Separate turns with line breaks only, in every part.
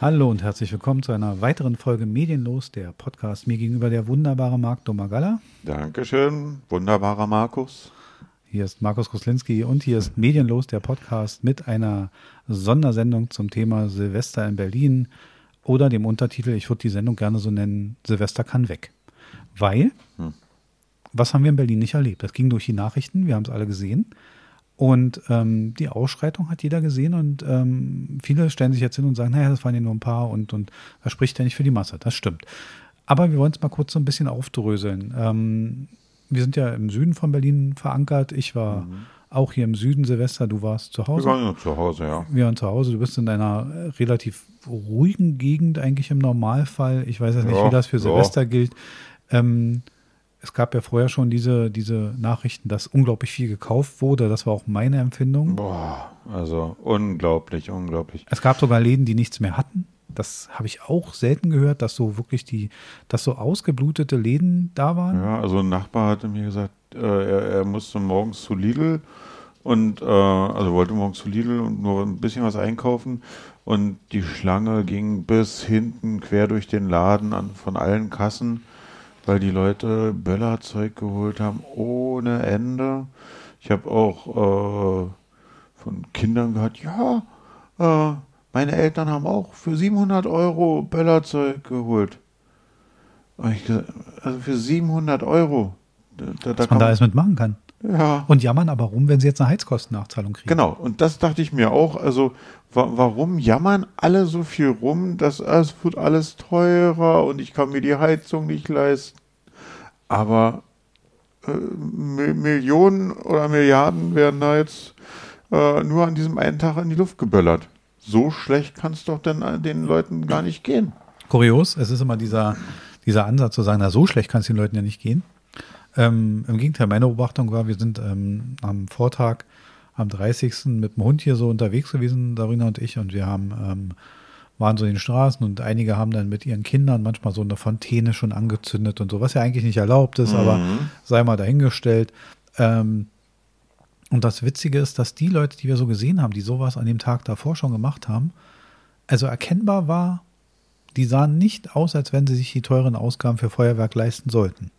Hallo und herzlich willkommen zu einer weiteren Folge Medienlos, der Podcast. Mir gegenüber der wunderbare Marc Domagalla.
Dankeschön, wunderbarer Markus.
Hier ist Markus Koslinski und hier ist Medienlos, der Podcast mit einer Sondersendung zum Thema Silvester in Berlin oder dem Untertitel, ich würde die Sendung gerne so nennen, Silvester kann weg. Weil, hm. was haben wir in Berlin nicht erlebt? Das ging durch die Nachrichten, wir haben es alle gesehen. Und ähm, die Ausschreitung hat jeder gesehen und ähm, viele stellen sich jetzt hin und sagen, naja, das waren ja nur ein paar und, und das spricht ja nicht für die Masse. Das stimmt. Aber wir wollen es mal kurz so ein bisschen aufdröseln. Ähm, wir sind ja im Süden von Berlin verankert. Ich war mhm. auch hier im Süden, Silvester. Du warst zu Hause.
Wir waren ja zu Hause, ja.
Wir waren zu Hause. Du bist in einer relativ ruhigen Gegend eigentlich im Normalfall. Ich weiß jetzt nicht, ja, wie das für Silvester ja. gilt. Ähm, es gab ja vorher schon diese, diese Nachrichten, dass unglaublich viel gekauft wurde. Das war auch meine Empfindung.
Boah, also unglaublich, unglaublich.
Es gab sogar Läden, die nichts mehr hatten. Das habe ich auch selten gehört, dass so wirklich die, dass so ausgeblutete Läden da waren.
Ja, also ein Nachbar hatte mir gesagt, äh, er, er, musste morgens zu Lidl und äh, also wollte morgens zu Lidl und nur ein bisschen was einkaufen und die Schlange ging bis hinten quer durch den Laden an von allen Kassen weil die Leute Böllerzeug geholt haben ohne Ende. Ich habe auch äh, von Kindern gehört, ja, äh, meine Eltern haben auch für 700 Euro Böllerzeug geholt. Gesagt, also für 700 Euro.
Da, da Was man da alles mitmachen kann.
Ja.
Und jammern aber rum, wenn sie jetzt eine Heizkostennachzahlung kriegen.
Genau, und das dachte ich mir auch. Also, wa warum jammern alle so viel rum, dass es wird alles teurer und ich kann mir die Heizung nicht leisten? Aber äh, Millionen oder Milliarden werden da jetzt äh, nur an diesem einen Tag in die Luft geböllert. So schlecht kann es doch denn den Leuten gar nicht gehen.
Kurios, es ist immer dieser, dieser Ansatz zu sagen, na so schlecht kann es den Leuten ja nicht gehen. Ähm, Im Gegenteil, meine Beobachtung war, wir sind ähm, am Vortag, am 30. mit dem Hund hier so unterwegs gewesen, Darina und ich, und wir haben, ähm, waren so in den Straßen und einige haben dann mit ihren Kindern manchmal so eine Fontäne schon angezündet und so, was ja eigentlich nicht erlaubt ist, mhm. aber sei mal dahingestellt. Ähm, und das Witzige ist, dass die Leute, die wir so gesehen haben, die sowas an dem Tag davor schon gemacht haben, also erkennbar war, die sahen nicht aus, als wenn sie sich die teuren Ausgaben für Feuerwerk leisten sollten.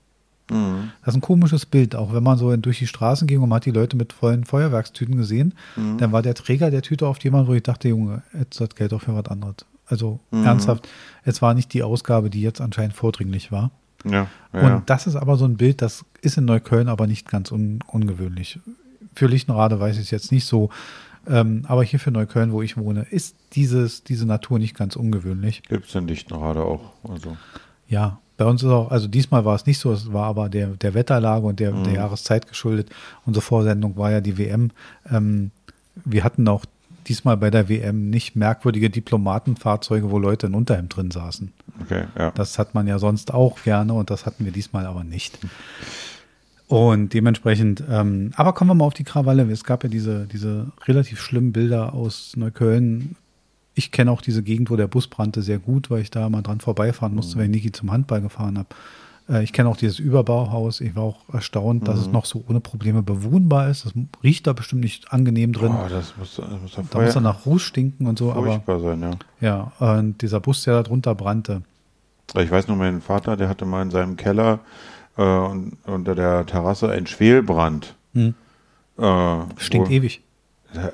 Mhm. Das ist ein komisches Bild, auch wenn man so durch die Straßen ging und man hat die Leute mit vollen Feuerwerkstüten gesehen, mhm. dann war der Träger der Tüte oft jemand, wo ich dachte, Junge, jetzt hat Geld auch für was anderes. Also mhm. ernsthaft, es war nicht die Ausgabe, die jetzt anscheinend vordringlich war.
Ja,
ja. Und das ist aber so ein Bild, das ist in Neukölln aber nicht ganz un ungewöhnlich. Für Lichtenrade weiß ich es jetzt nicht so, ähm, aber hier für Neukölln, wo ich wohne, ist dieses, diese Natur nicht ganz ungewöhnlich.
Gibt es in Lichtenrade auch. Also.
Ja, bei uns ist auch, also diesmal war es nicht so, es war aber der, der Wetterlage und der, mhm. der Jahreszeit geschuldet. Unsere Vorsendung war ja die WM. Ähm, wir hatten auch diesmal bei der WM nicht merkwürdige Diplomatenfahrzeuge, wo Leute in Unterhemd drin saßen.
Okay, ja.
Das hat man ja sonst auch gerne und das hatten wir diesmal aber nicht. Und dementsprechend, ähm, aber kommen wir mal auf die Krawalle. Es gab ja diese, diese relativ schlimmen Bilder aus Neukölln ich kenne auch diese Gegend, wo der Bus brannte, sehr gut, weil ich da mal dran vorbeifahren musste, mhm. wenn ich Niki zum Handball gefahren habe. Äh, ich kenne auch dieses Überbauhaus. Ich war auch erstaunt, mhm. dass es mhm. noch so ohne Probleme bewohnbar ist. Das riecht da bestimmt nicht angenehm drin.
Oh, das muss, das muss
da, da muss er nach Ruß stinken und so.
Aber, sein,
ja. Ja, und dieser Bus, der da drunter brannte.
Ich weiß nur, mein Vater, der hatte mal in seinem Keller äh, unter der Terrasse einen Schwelbrand.
Mhm. Äh, Stinkt ewig.
Das,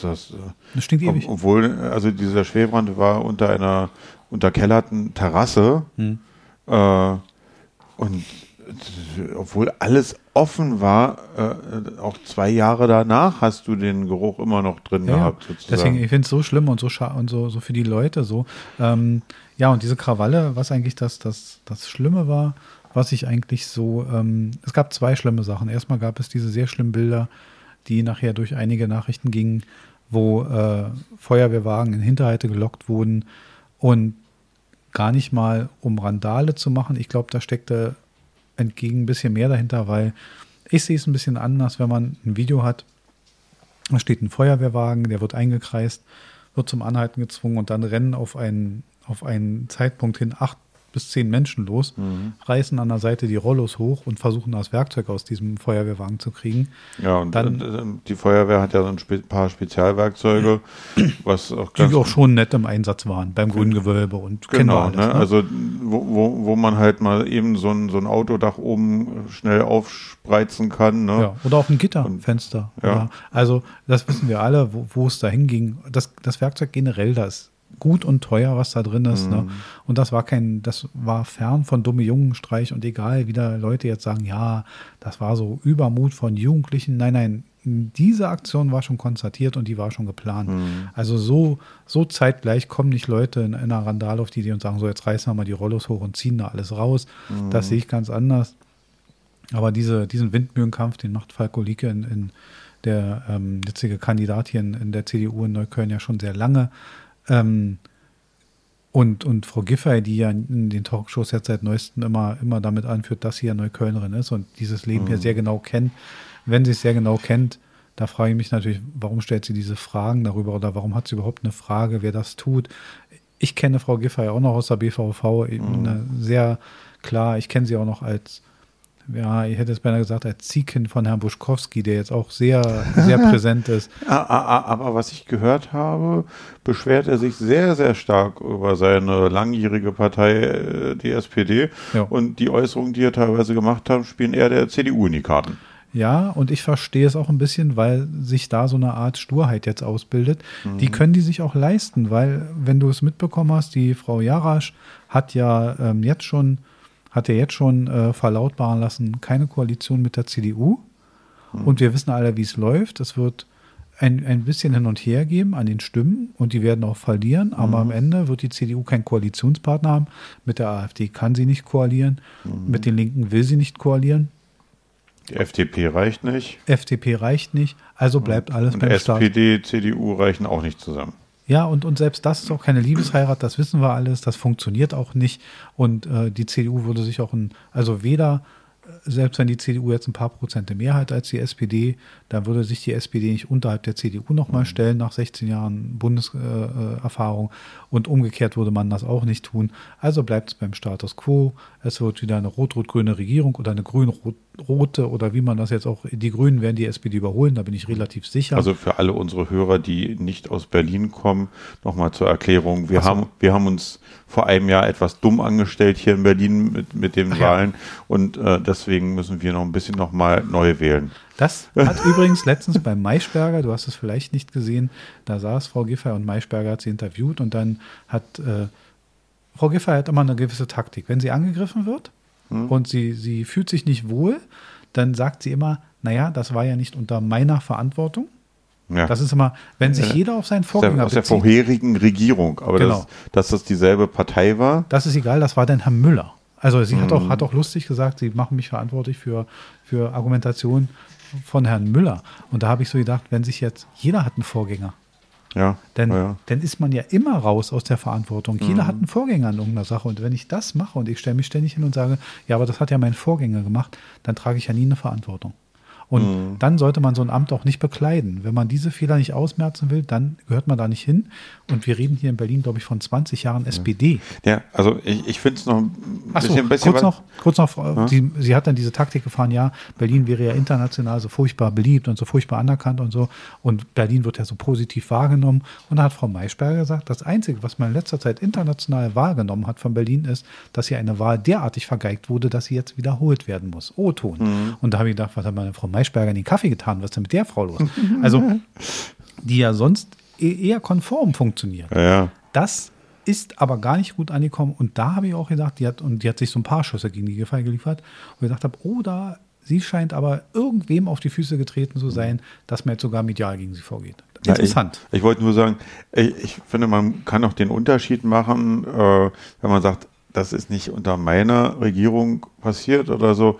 das,
das stinkt ewig.
Obwohl, also dieser Schwelbrand war unter einer unterkellerten Terrasse. Hm. Äh, und obwohl alles offen war, äh, auch zwei Jahre danach hast du den Geruch immer noch drin ja, gehabt.
Sozusagen. Deswegen, ich finde es so schlimm und so und so, so für die Leute so. Ähm, ja, und diese Krawalle, was eigentlich das, das, das Schlimme war, was ich eigentlich so, ähm, es gab zwei schlimme Sachen. Erstmal gab es diese sehr schlimmen Bilder die nachher durch einige Nachrichten gingen, wo äh, Feuerwehrwagen in Hinterhalte gelockt wurden und gar nicht mal um Randale zu machen. Ich glaube, da steckte entgegen ein bisschen mehr dahinter, weil ich sehe es ein bisschen anders, wenn man ein Video hat, da steht ein Feuerwehrwagen, der wird eingekreist, wird zum Anhalten gezwungen und dann rennen auf einen, auf einen Zeitpunkt hin acht bis zehn Menschen los,
Mhm.
reißen an der Seite die Rollos hoch und versuchen das Werkzeug aus diesem Feuerwehrwagen zu kriegen.
Ja, und
Dann-
äh, die Feuerwehr hat ja so ein paar Spezialwerkzeuge, was auch
Die auch schon nett im Einsatz waren, beim grünen Gewölbe und
Genau,
alles,
ne?
ne?
also wo, wo, wo man halt mal eben so ein, so ein Autodach oben schnell aufspreizen kann. Ne?
Ja, oder auf ein Gitterfenster.
Ja.
Also das wissen wir alle, wo, wo es da hinging. Das, das Werkzeug generell, da ist gut und teuer, was da drin ist. Ne? Und das war kein, das war fern von dumme Jungenstreich und egal, wie da Leute jetzt sagen, ja, das war so Übermut von Jugendlichen. Nein, nein, diese Aktion war schon konstatiert und die war schon geplant. Also so, so zeitgleich kommen nicht Leute in einer Randale auf die Idee und sagen, so jetzt reißen wir mal die Rollos hoch und ziehen da alles raus. Das sehe ich ganz anders. Aber diese, diesen Windmühlenkampf, den macht Falko Lieke in, in der ähm, jetzige Kandidat hier in, in der CDU in Neukölln ja schon sehr lange. Ähm, und, und Frau Giffey, die ja in den Talkshows jetzt seit neuestem immer, immer damit anführt, dass sie ja Neuköllnerin ist und dieses Leben hier sehr genau kennt. Wenn sie es sehr genau kennt, da frage ich mich natürlich, warum stellt sie diese Fragen darüber oder warum hat sie überhaupt eine Frage, wer das tut? Ich kenne Frau Giffey auch noch aus der BVV, eben eine sehr klar, ich kenne sie auch noch als ja, ich hätte es beinahe gesagt, als Ziehkind von Herrn Buschkowski, der jetzt auch sehr, sehr präsent ist.
Ah, ah, ah, Aber was ich gehört habe, beschwert er sich sehr, sehr stark über seine langjährige Partei, äh, die SPD.
Ja.
Und die Äußerungen, die er teilweise gemacht hat, spielen eher der CDU in die Karten.
Ja, und ich verstehe es auch ein bisschen, weil sich da so eine Art Sturheit jetzt ausbildet. Die können die sich auch leisten, weil, wenn du es mitbekommen hast, die Frau Jarasch hat ja ähm, jetzt schon, hat ja jetzt schon äh, verlautbaren lassen, keine Koalition mit der CDU. Und wir wissen alle, wie es läuft. Es wird ein, ein bisschen hin und her geben an den Stimmen und die werden auch verlieren, aber am Ende wird die CDU keinen Koalitionspartner haben. Mit der AfD kann sie nicht koalieren, mit den Linken will sie nicht koalieren.
Die FDP reicht nicht.
FDP reicht nicht, also bleibt alles
Und
beim Staat.
SPD, CDU reichen auch nicht zusammen.
Ja, und, und selbst das ist auch keine Liebesheirat, das wissen wir alles, das funktioniert auch nicht. Und äh, die CDU würde sich auch ein, also weder, äh, selbst wenn die CDU jetzt ein paar Prozente mehr hat als die SPD, dann würde sich die SPD nicht unterhalb der CDU nochmal stellen nach 16 Jahren Bundeserfahrung. Äh, Erfahrung. Und umgekehrt würde man das auch nicht tun. Also bleibt es beim Status quo. Es wird wieder eine rot-rot-grüne Regierung oder eine grün-rote oder wie man das jetzt auch, die Grünen werden die SPD überholen, da bin ich relativ sicher.
Also für alle unsere Hörer, die nicht aus Berlin kommen, nochmal zur Erklärung. Wir,
Ach so.
haben, wir haben uns vor einem Jahr etwas dumm angestellt hier in Berlin mit, mit den
ja.
Wahlen und äh, deswegen müssen wir noch ein bisschen nochmal neu wählen.
Das hat übrigens letztens beim Maischberger, du hast es vielleicht nicht gesehen, da saß Frau Giffey und Maischberger hat sie interviewt und dann hat äh, Frau Giffey hat immer eine gewisse Taktik. Wenn sie angegriffen wird und sie, sie fühlt sich nicht wohl, dann sagt sie immer, naja, das war ja nicht unter meiner Verantwortung.
Ja.
Das ist immer, wenn sich
Ja.
jeder auf seinen
aus der,
Vorgänger
aus der
bezieht,
vorherigen Regierung, aber
Genau.
das, dass das dieselbe Partei war.
das ist egal, das war dann Herr Müller. Also sie hat, auch, hat auch lustig gesagt, sie machen mich verantwortlich für, für Argumentation von Herrn Müller. Und da habe ich so gedacht, wenn sich jetzt, jeder hat einen Vorgänger.
Ja,
Denn
ja.
dann ist man ja immer raus aus der Verantwortung.
Mhm.
Jeder hat einen Vorgänger in irgendeiner Sache. Und wenn ich das mache und ich stelle mich ständig hin und sage, ja, aber das hat ja mein Vorgänger gemacht, dann trage ich ja nie eine Verantwortung. Und
Mhm.
dann sollte man so ein Amt auch nicht bekleiden. Wenn man diese Fehler nicht ausmerzen will, dann gehört man da nicht hin. Und wir reden hier in Berlin, glaube ich, von 20 Jahren SPD.
ja, also ich, ich finde es noch ein
Ach so,
bisschen, bisschen
kurz noch, kurz noch, Frau- sie, sie hat dann diese Taktik gefahren, ja, Berlin wäre ja international so furchtbar beliebt und so furchtbar anerkannt und so und Berlin wird ja so positiv wahrgenommen und da hat Frau Maischberger gesagt, das Einzige, was man in letzter Zeit international wahrgenommen hat von Berlin ist, dass hier eine Wahl derartig vergeigt wurde, dass sie jetzt wiederholt werden muss. O-Ton.
Mhm.
Und da habe ich gedacht, was hat meine Frau Maischberger in den Kaffee getan, was ist denn mit der Frau los? Also, die ja sonst e- eher konform funktioniert.
Ja, ja.
Das ist aber gar nicht gut angekommen. Und da habe ich auch gedacht, die hat, und die hat sich so ein paar Schüsse gegen die Gefahr geliefert, wo ich gedacht habe, oh, da, sie scheint aber irgendwem auf die Füße getreten zu sein, dass man jetzt sogar medial gegen sie vorgeht.
Ja,
Interessant.
Ich, ich wollte nur sagen, ich, ich finde, man kann auch den Unterschied machen, äh, wenn man sagt, das ist nicht unter meiner Regierung passiert oder so.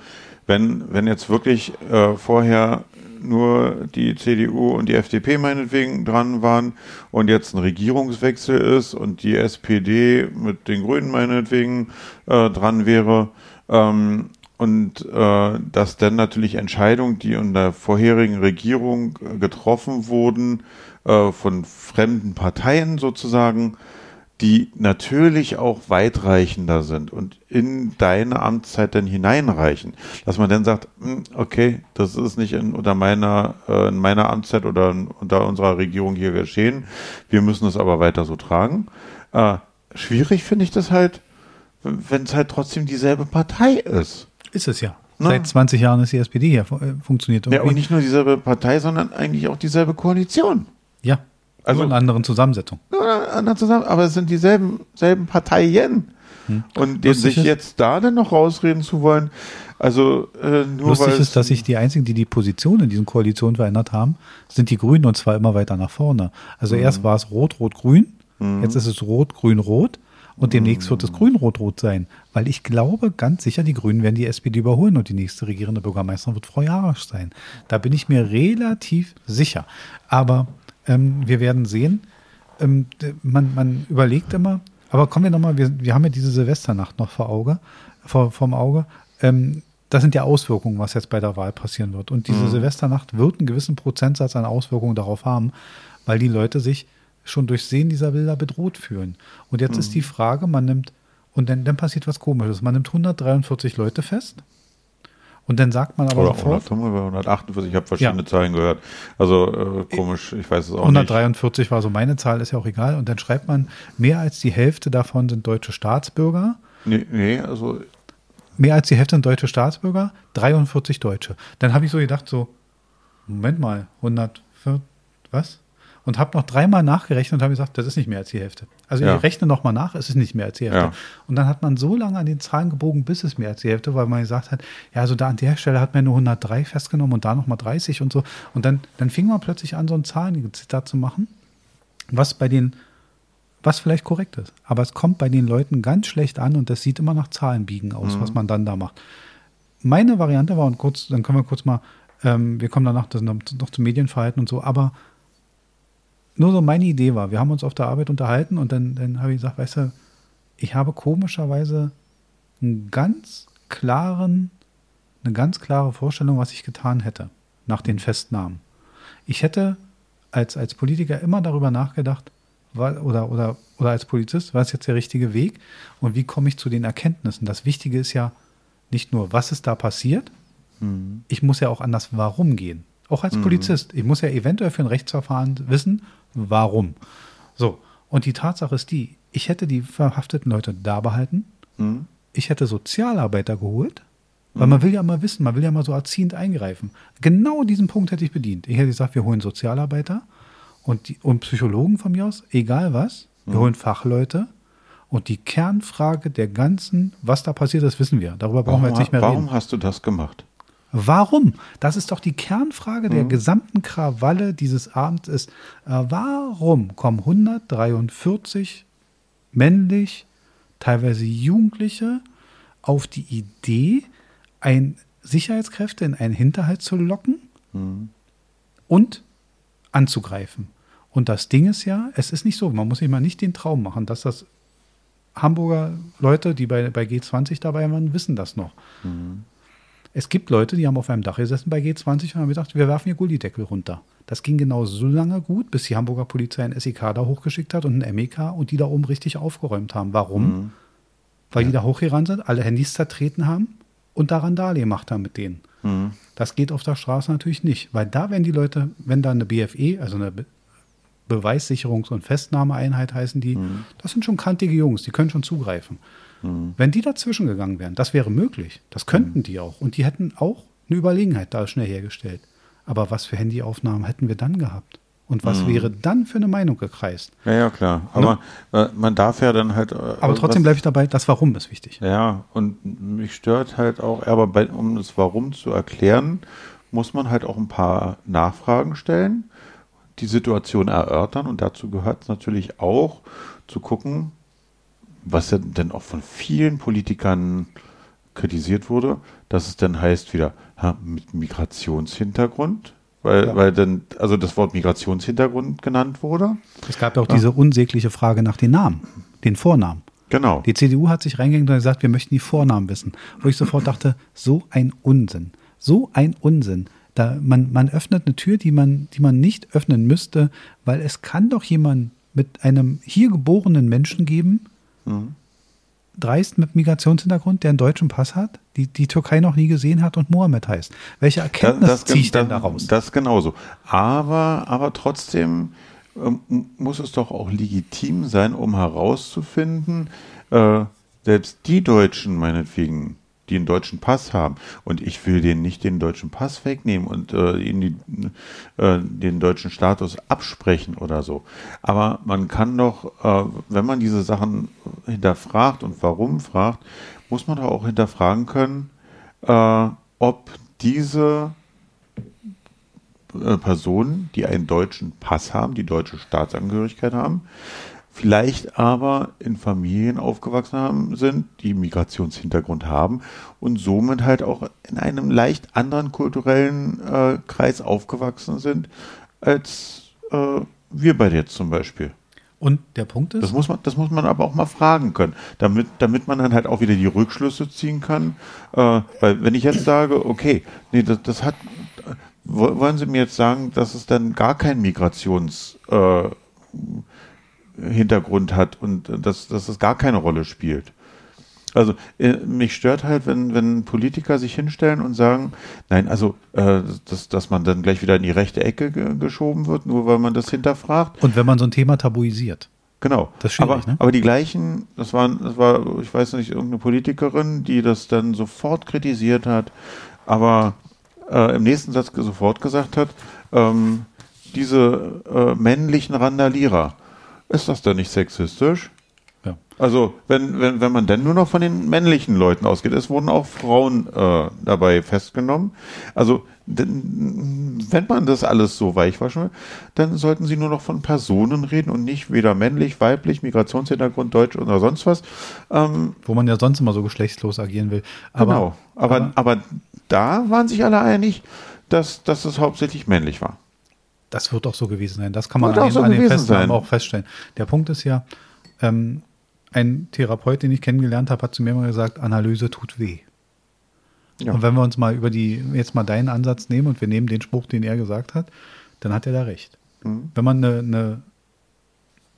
Wenn, wenn jetzt wirklich äh, vorher nur die CDU und die FDP meinetwegen dran waren und jetzt ein Regierungswechsel ist und die SPD mit den Grünen meinetwegen äh, dran wäre, ähm, und äh, dass dann natürlich Entscheidungen, die in der vorherigen Regierung äh, getroffen wurden, äh, von fremden Parteien sozusagen, die natürlich auch weitreichender sind und in deine Amtszeit dann hineinreichen. Dass man dann sagt, hm, okay, das ist nicht in, unter meiner, äh, in meiner Amtszeit oder unter unserer Regierung hier geschehen. Wir müssen es aber weiter so tragen. Äh, schwierig finde ich das halt, wenn es halt trotzdem dieselbe Partei ist.
Ist es ja.
Ne?
Seit 20 Jahren ist die SPD hier, äh, funktioniert
Ja, und nicht nur dieselbe Partei, sondern eigentlich auch dieselbe Koalition.
Ja,
Also-
also in einer anderen Zusammensetzung.
Oder anderen zusammen, aber es sind dieselben selben Parteien. Und den, sich
ist-
jetzt da dann noch rausreden zu wollen, also äh, nur
Lustig ist, dass sich die einzigen, die die Position in diesen Koalitionen verändert haben, sind die Grünen und zwar immer weiter nach vorne. Also
Mhm.
erst war es Rot, Rot, Grün, jetzt ist es Rot, Grün, Rot und demnächst wird es Grün, Rot, Rot sein. Weil ich glaube ganz sicher, die Grünen werden die SPD überholen und die nächste regierende Bürgermeisterin wird Frau Jarasch sein. Da bin ich mir relativ sicher. Aber ähm, wir werden sehen. Ähm, man, man überlegt immer, aber kommen wir nochmal, wir, wir haben ja diese Silvesternacht noch vor Auge, vor, vorm Auge. Ähm, das sind ja Auswirkungen, was jetzt bei der Wahl passieren wird. Und diese Silvesternacht wird einen gewissen Prozentsatz an Auswirkungen darauf haben, weil die Leute sich schon durch Sehen dieser Bilder bedroht fühlen. Und jetzt ist die Frage, man nimmt, und dann, dann passiert was komisches, man nimmt 143 Leute fest und dann sagt man aber
oder
sofort,
145 oder 148, ich habe verschiedene
Ja.
Zahlen gehört. Also äh, komisch, ich weiß es auch
143 war so meine Zahl, ist ja auch egal. Und dann schreibt man, mehr als die Hälfte davon sind deutsche Staatsbürger.
nicht. Nee, nee, also
Mehr als die Hälfte sind deutsche Staatsbürger, 43 Deutsche. Dann habe ich so gedacht, so, Moment mal, 100, was? Und habe noch dreimal nachgerechnet und habe gesagt, das ist nicht mehr als die Hälfte. Also
Ja.
ich rechne noch mal nach, es ist nicht mehr als die Hälfte.
Ja.
Und dann hat man so lange an den Zahlen gebogen, bis es mehr als die Hälfte, weil man gesagt hat, ja, also da an der Stelle hat man nur 103 festgenommen und da noch mal 30 und so. Und dann, dann fing man plötzlich an, so ein Zahlenzitat zu machen, was bei den, was vielleicht korrekt ist. Aber es kommt bei den Leuten ganz schlecht an und das sieht immer nach Zahlenbiegen aus, was man dann da macht. Meine Variante war, und kurz, dann können wir kurz mal, ähm, wir kommen danach noch zum Medienverhalten und so, aber nur so meine Idee war, wir haben uns auf der Arbeit unterhalten und dann, dann habe ich gesagt, weißt du, ich habe komischerweise einen ganz klaren, eine ganz klare Vorstellung, was ich getan hätte nach den Festnahmen. Ich hätte als, als Politiker immer darüber nachgedacht, oder, oder, oder als Polizist, war es jetzt der richtige Weg und wie komme ich zu den Erkenntnissen? Das Wichtige ist ja nicht nur, was ist da passiert, ich muss ja auch an das Warum gehen. Auch als Polizist. Ich muss ja eventuell für ein Rechtsverfahren wissen, warum. So, und die Tatsache ist die, ich hätte die verhafteten Leute da behalten,
hm,
ich hätte Sozialarbeiter geholt, weil man will ja mal wissen, man will ja mal so erziehend eingreifen. Genau diesen Punkt hätte ich bedient. Ich hätte gesagt, wir holen Sozialarbeiter und, die, und Psychologen von mir aus, egal was, wir holen Fachleute und die Kernfrage der ganzen, was da passiert ist, wissen wir. Darüber brauchen
warum,
wir jetzt nicht mehr
warum
reden.
hast du das gemacht?
Warum? Das ist doch die Kernfrage der gesamten Krawalle dieses Abends ist, äh, warum kommen 143 männlich, teilweise Jugendliche auf die Idee, ein Sicherheitskräfte in einen Hinterhalt zu locken und anzugreifen? Und das Ding ist ja, es ist nicht so, man muss sich mal nicht den Traum machen, dass das Hamburger Leute, die bei, bei G20 dabei waren, wissen das noch. Es gibt Leute, die haben auf einem Dach gesessen bei G20 und haben gedacht, wir werfen hier Gullideckel runter. Das ging genau so lange gut, bis die Hamburger Polizei ein SEK da hochgeschickt hat und ein MEK und die da oben richtig aufgeräumt haben. Warum? Weil die da hochgerannt sind, alle Handys zertreten haben und da Randale gemacht haben mit denen. Das geht auf der Straße natürlich nicht, weil da werden die Leute, wenn da eine BFE, also eine Be Beweissicherungs- und Festnahmeeinheit heißen die, das sind schon kantige Jungs, die können schon zugreifen. Wenn die dazwischen gegangen wären, das wäre möglich. Das könnten die auch. Und die hätten auch eine Überlegenheit da schnell hergestellt. Aber was für Handyaufnahmen hätten wir dann gehabt? Und was wäre dann für eine Meinung gekreist?
Ja, ja, klar. Aber äh, man darf ja dann halt. äh,
Aber trotzdem bleibe ich dabei, das Warum ist wichtig.
Ja, und mich stört halt auch, aber bei, um das Warum zu erklären, muss man halt auch ein paar Nachfragen stellen, die Situation erörtern und dazu gehört es natürlich auch zu gucken, was ja denn auch von vielen Politikern kritisiert wurde, dass es dann heißt wieder ha, mit Migrationshintergrund, weil,
Ja.
weil dann, also das Wort Migrationshintergrund genannt wurde.
Es gab ja auch diese unsägliche Frage nach den Namen, den Vornamen.
Genau.
Die CDU hat sich reingehängt und gesagt, wir möchten die Vornamen wissen. Wo ich sofort dachte, so ein Unsinn. So ein Unsinn. Da man, man öffnet eine Tür, die man, die man nicht öffnen müsste, weil es kann doch jemand mit einem hier geborenen Menschen geben, mhm. dreist mit Migrationshintergrund, der einen deutschen Pass hat, die die Türkei noch nie gesehen hat und Mohammed heißt. Welche Erkenntnis ziehe ich denn daraus?
Das genauso. Aber, aber trotzdem ähm, muss es doch auch legitim sein, um herauszufinden, äh, selbst die Deutschen meinetwegen, die einen deutschen Pass haben. Und ich will denen nicht den deutschen Pass wegnehmen und äh, ihnen die, äh, den deutschen Status absprechen oder so. Aber man kann doch, äh, wenn man diese Sachen hinterfragt und warum fragt, muss man doch auch hinterfragen können, äh, ob diese äh, Personen, die einen deutschen Pass haben, die deutsche Staatsangehörigkeit haben, vielleicht aber in Familien aufgewachsen haben, sind, die Migrationshintergrund haben und somit halt auch in einem leicht anderen kulturellen äh, Kreis aufgewachsen sind, als äh, wir beide jetzt zum Beispiel.
Und der Punkt ist?
Das muss man, das muss man aber auch mal fragen können, damit, damit man dann halt auch wieder die Rückschlüsse ziehen kann. Äh, weil wenn ich jetzt sage, okay, nee, das, das hat, wollen Sie mir jetzt sagen, dass es dann gar kein Migrations äh, Hintergrund hat und dass, dass es gar keine Rolle spielt. Also äh, mich stört halt, wenn, wenn Politiker sich hinstellen und sagen, nein, also äh, dass, dass man dann gleich wieder in die rechte Ecke geschoben wird, nur weil man das hinterfragt.
Und wenn man so ein Thema tabuisiert.
Genau. Das ist aber, ne? aber die gleichen, das waren, das war, ich weiß nicht, irgendeine Politikerin, die das dann sofort kritisiert hat, aber äh, im nächsten Satz sofort gesagt hat, ähm, diese äh, männlichen Randalierer, ist das denn nicht sexistisch? Ja. Also, wenn, wenn, wenn man denn nur noch von den männlichen Leuten ausgeht, es wurden auch Frauen äh, dabei festgenommen. Also, denn, wenn man das alles so weichwaschen will, dann sollten sie nur noch von Personen reden und nicht weder männlich, weiblich, Migrationshintergrund, Deutsch oder sonst was.
Ähm, Wo man ja sonst immer so geschlechtslos agieren will.
Aber, genau. Aber, aber, aber da waren sich alle einig, dass, dass es hauptsächlich männlich war.
Das wird auch so gewesen sein. Das kann man an, so an den Festnahmen auch feststellen. Der Punkt ist ja, ähm, ein Therapeut, den ich kennengelernt habe, hat zu mir mal gesagt, Analyse tut weh. Ja. Und wenn wir uns mal über die, jetzt mal deinen Ansatz nehmen und wir nehmen den Spruch, den er gesagt hat, dann hat er da recht. Mhm. Wenn man eine, eine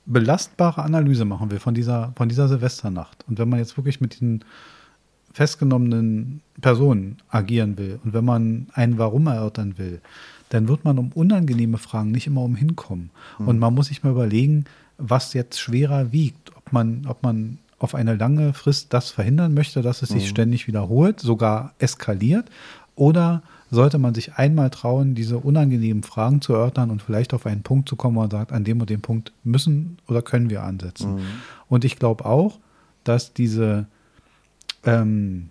belastbare Analyse machen will von dieser, von dieser Silvesternacht und wenn man jetzt wirklich mit diesen festgenommenen Personen agieren will und wenn man ein Warum erörtern will, dann wird man um unangenehme Fragen nicht immer umhinkommen. Mhm. Und man muss sich mal überlegen, was jetzt schwerer wiegt. Ob man, ob man auf eine lange Frist das verhindern möchte, dass es sich mhm. ständig wiederholt, sogar eskaliert, oder sollte man sich einmal trauen, diese unangenehmen Fragen zu erörtern und vielleicht auf einen Punkt zu kommen, wo man sagt, an dem und dem Punkt müssen oder können wir ansetzen. Mhm. Und ich glaube auch, dass diese, ähm,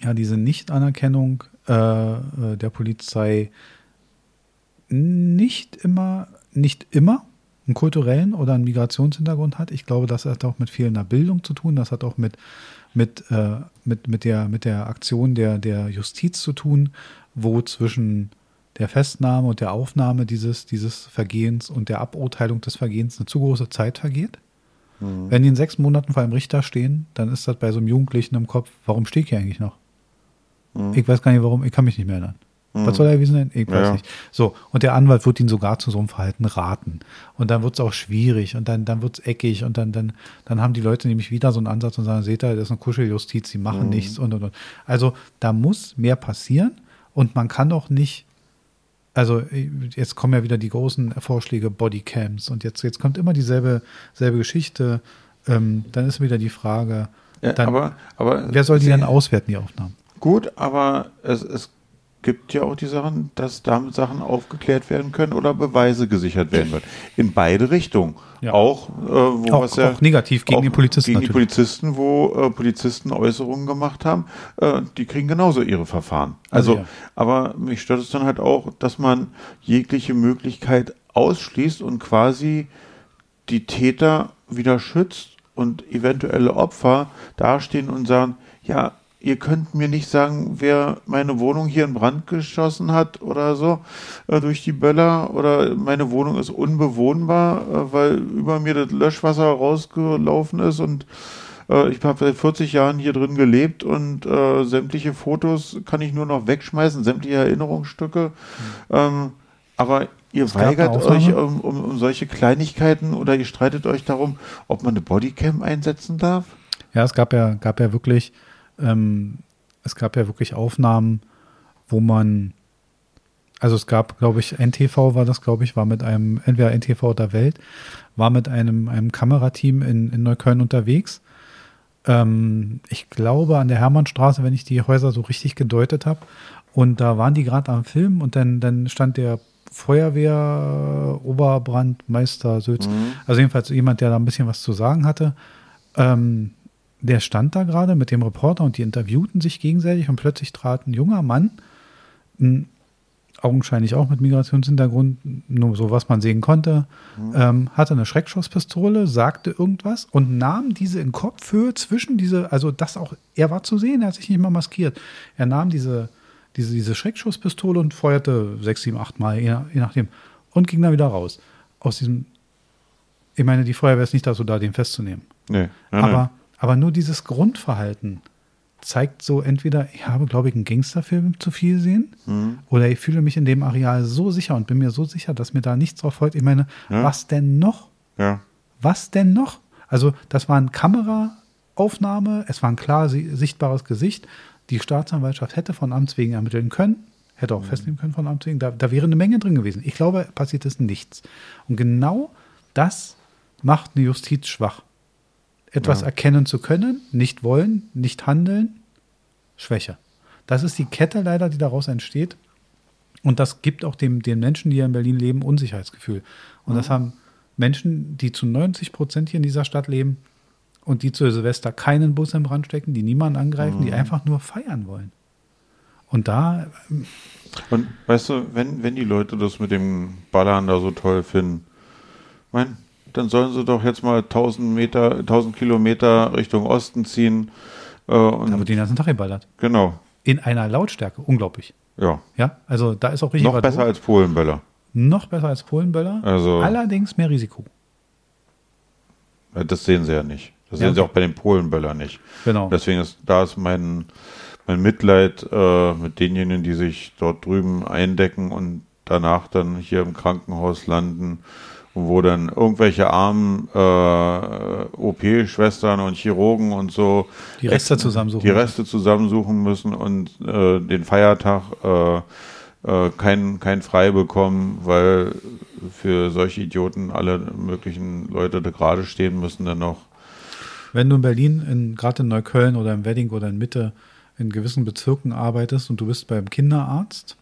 ja, diese Nichtanerkennung äh, äh der Polizei nicht immer, nicht immer einen kulturellen oder einen Migrationshintergrund hat. Ich glaube, das hat auch mit fehlender Bildung zu tun. Das hat auch mit, mit, äh, mit, mit, der, mit der Aktion der, der Justiz zu tun, wo zwischen der Festnahme und der Aufnahme dieses, dieses Vergehens und der Aburteilung des Vergehens eine zu große Zeit vergeht. Mhm. Wenn die in sechs Monaten vor einem Richter stehen, dann ist das bei so einem Jugendlichen im Kopf, warum stehe ich hier eigentlich noch? Mhm. Ich weiß gar nicht warum, ich kann mich nicht mehr erinnern. Was soll er gewesen sein? Ich weiß ja. nicht. So, und der Anwalt wird ihn sogar zu so einem Verhalten raten. Und dann wird es auch schwierig und dann, dann wird es eckig und dann, dann, dann haben die Leute nämlich wieder so einen Ansatz und sagen, seht ihr, das ist eine Kuscheljustiz, sie machen mhm. nichts und, und, und. Also da muss mehr passieren und man kann doch nicht, also jetzt kommen ja wieder die großen Vorschläge, Bodycams und jetzt, jetzt kommt immer dieselbe selbe Geschichte. Ähm, dann ist wieder die Frage, ja, dann,
aber, aber
wer soll die dann auswerten, die Aufnahmen?
Gut, aber es, es gibt ja auch die Sachen, dass damit Sachen aufgeklärt werden können oder Beweise gesichert werden können. In beide Richtungen. Ja. Auch,
äh, wo auch, was ja, auch negativ gegen die Polizisten.
Gegen natürlich. die Polizisten, wo äh, Polizisten Äußerungen gemacht haben, äh, die kriegen genauso ihre Verfahren. Also, also ja. aber mich stört es dann halt auch, dass man jegliche Möglichkeit ausschließt und quasi die Täter wieder schützt und eventuelle Opfer dastehen und sagen, ja, ihr könnt mir nicht sagen, wer meine Wohnung hier in Brand geschossen hat oder so äh, durch die Böller oder meine Wohnung ist unbewohnbar, äh, weil über mir das Löschwasser rausgelaufen ist und äh, ich habe seit 40 Jahren hier drin gelebt und äh, sämtliche Fotos kann ich nur noch wegschmeißen, sämtliche Erinnerungsstücke. Mhm. Ähm, aber ihr weigert euch um, um, um solche Kleinigkeiten oder ihr streitet euch darum, ob man eine Bodycam einsetzen darf?
Ja, es gab ja, gab ja wirklich, ähm, es gab ja wirklich Aufnahmen, wo man, also es gab, glaube ich, NTV war das, glaube ich, war mit einem, entweder NTV oder Welt, war mit einem, einem Kamerateam in, in Neukölln unterwegs. Ähm, ich glaube an der Hermannstraße, wenn ich die Häuser so richtig gedeutet habe. Und da waren die gerade am Film und dann, dann stand der Feuerwehr Oberbrandmeister Sülz, also jedenfalls jemand, der da ein bisschen was zu sagen hatte. Ähm, der stand da gerade mit dem Reporter und die interviewten sich gegenseitig und plötzlich trat ein junger Mann, m, augenscheinlich auch mit Migrationshintergrund, nur so was man sehen konnte, ähm, hatte eine Schreckschusspistole, sagte irgendwas und nahm diese in Kopfhöhe zwischen diese, also das auch, er war zu sehen, er hat sich nicht mal maskiert. Er nahm diese, diese, diese Schreckschusspistole und feuerte sechs, sieben, acht Mal, je, je nachdem, und ging dann wieder raus. Aus diesem, ich meine, die Feuerwehr ist nicht dazu da, den festzunehmen.
Nee. nein,
Aber,
nein.
Aber nur dieses Grundverhalten zeigt so entweder, ich habe, glaube ich, einen Gangsterfilm zu viel gesehen,
Mhm.
oder ich fühle mich in dem Areal so sicher und bin mir so sicher, dass mir da nichts drauf folgt. Ich meine,
Ja.
was denn noch?
Ja.
Was denn noch? Also, das war eine Kameraaufnahme, es war ein klar si- sichtbares Gesicht. Die Staatsanwaltschaft hätte von Amts wegen ermitteln können, hätte
Mhm.
auch festnehmen können von Amts wegen. Da, da wäre eine Menge drin gewesen. Ich glaube, passiert ist nichts. Und genau das macht eine Justiz schwach. Etwas
Ja.
erkennen zu können, nicht wollen, nicht handeln, Schwäche. Das ist die Kette leider, die daraus entsteht. Und das gibt auch dem, den Menschen, die hier in Berlin leben, Unsicherheitsgefühl. Und das haben Menschen, die zu 90 Prozent hier in dieser Stadt leben und die zu Silvester keinen Bus im Brand stecken, die niemanden angreifen, die einfach nur feiern wollen. Und da,
Und weißt du, wenn, wenn die Leute das mit dem Ballern da so toll finden, mein, dann sollen sie doch jetzt mal 1000 Meter, 1000 Kilometer Richtung Osten ziehen. Äh, und
da wird den ganzen Tag geballert.
genau,
In einer Lautstärke. Unglaublich.
ja.
Ja, also da ist auch richtig
Noch besser als Polenböller.
noch besser als Polenböller.
Also-
Allerdings mehr Risiko.
Das sehen sie ja nicht. Das
Ja,
sehen sie auch bei den Polenböller nicht.
Genau.
Deswegen ist, da ist mein, mein Mitleid äh, mit denjenigen, die sich dort drüben eindecken und danach dann hier im Krankenhaus landen, wo dann irgendwelche armen äh, OP-Schwestern und Chirurgen und so
Die Reste zusammensuchen
die
müssen.
Reste zusammensuchen müssen und äh, den Feiertag äh, äh, kein, kein Frei bekommen, weil für solche Idioten alle möglichen Leute da gerade stehen müssen dann noch.
Wenn du in Berlin, in, gerade in Neukölln oder im Wedding oder in Mitte in gewissen Bezirken arbeitest und du bist beim Kinderarzt,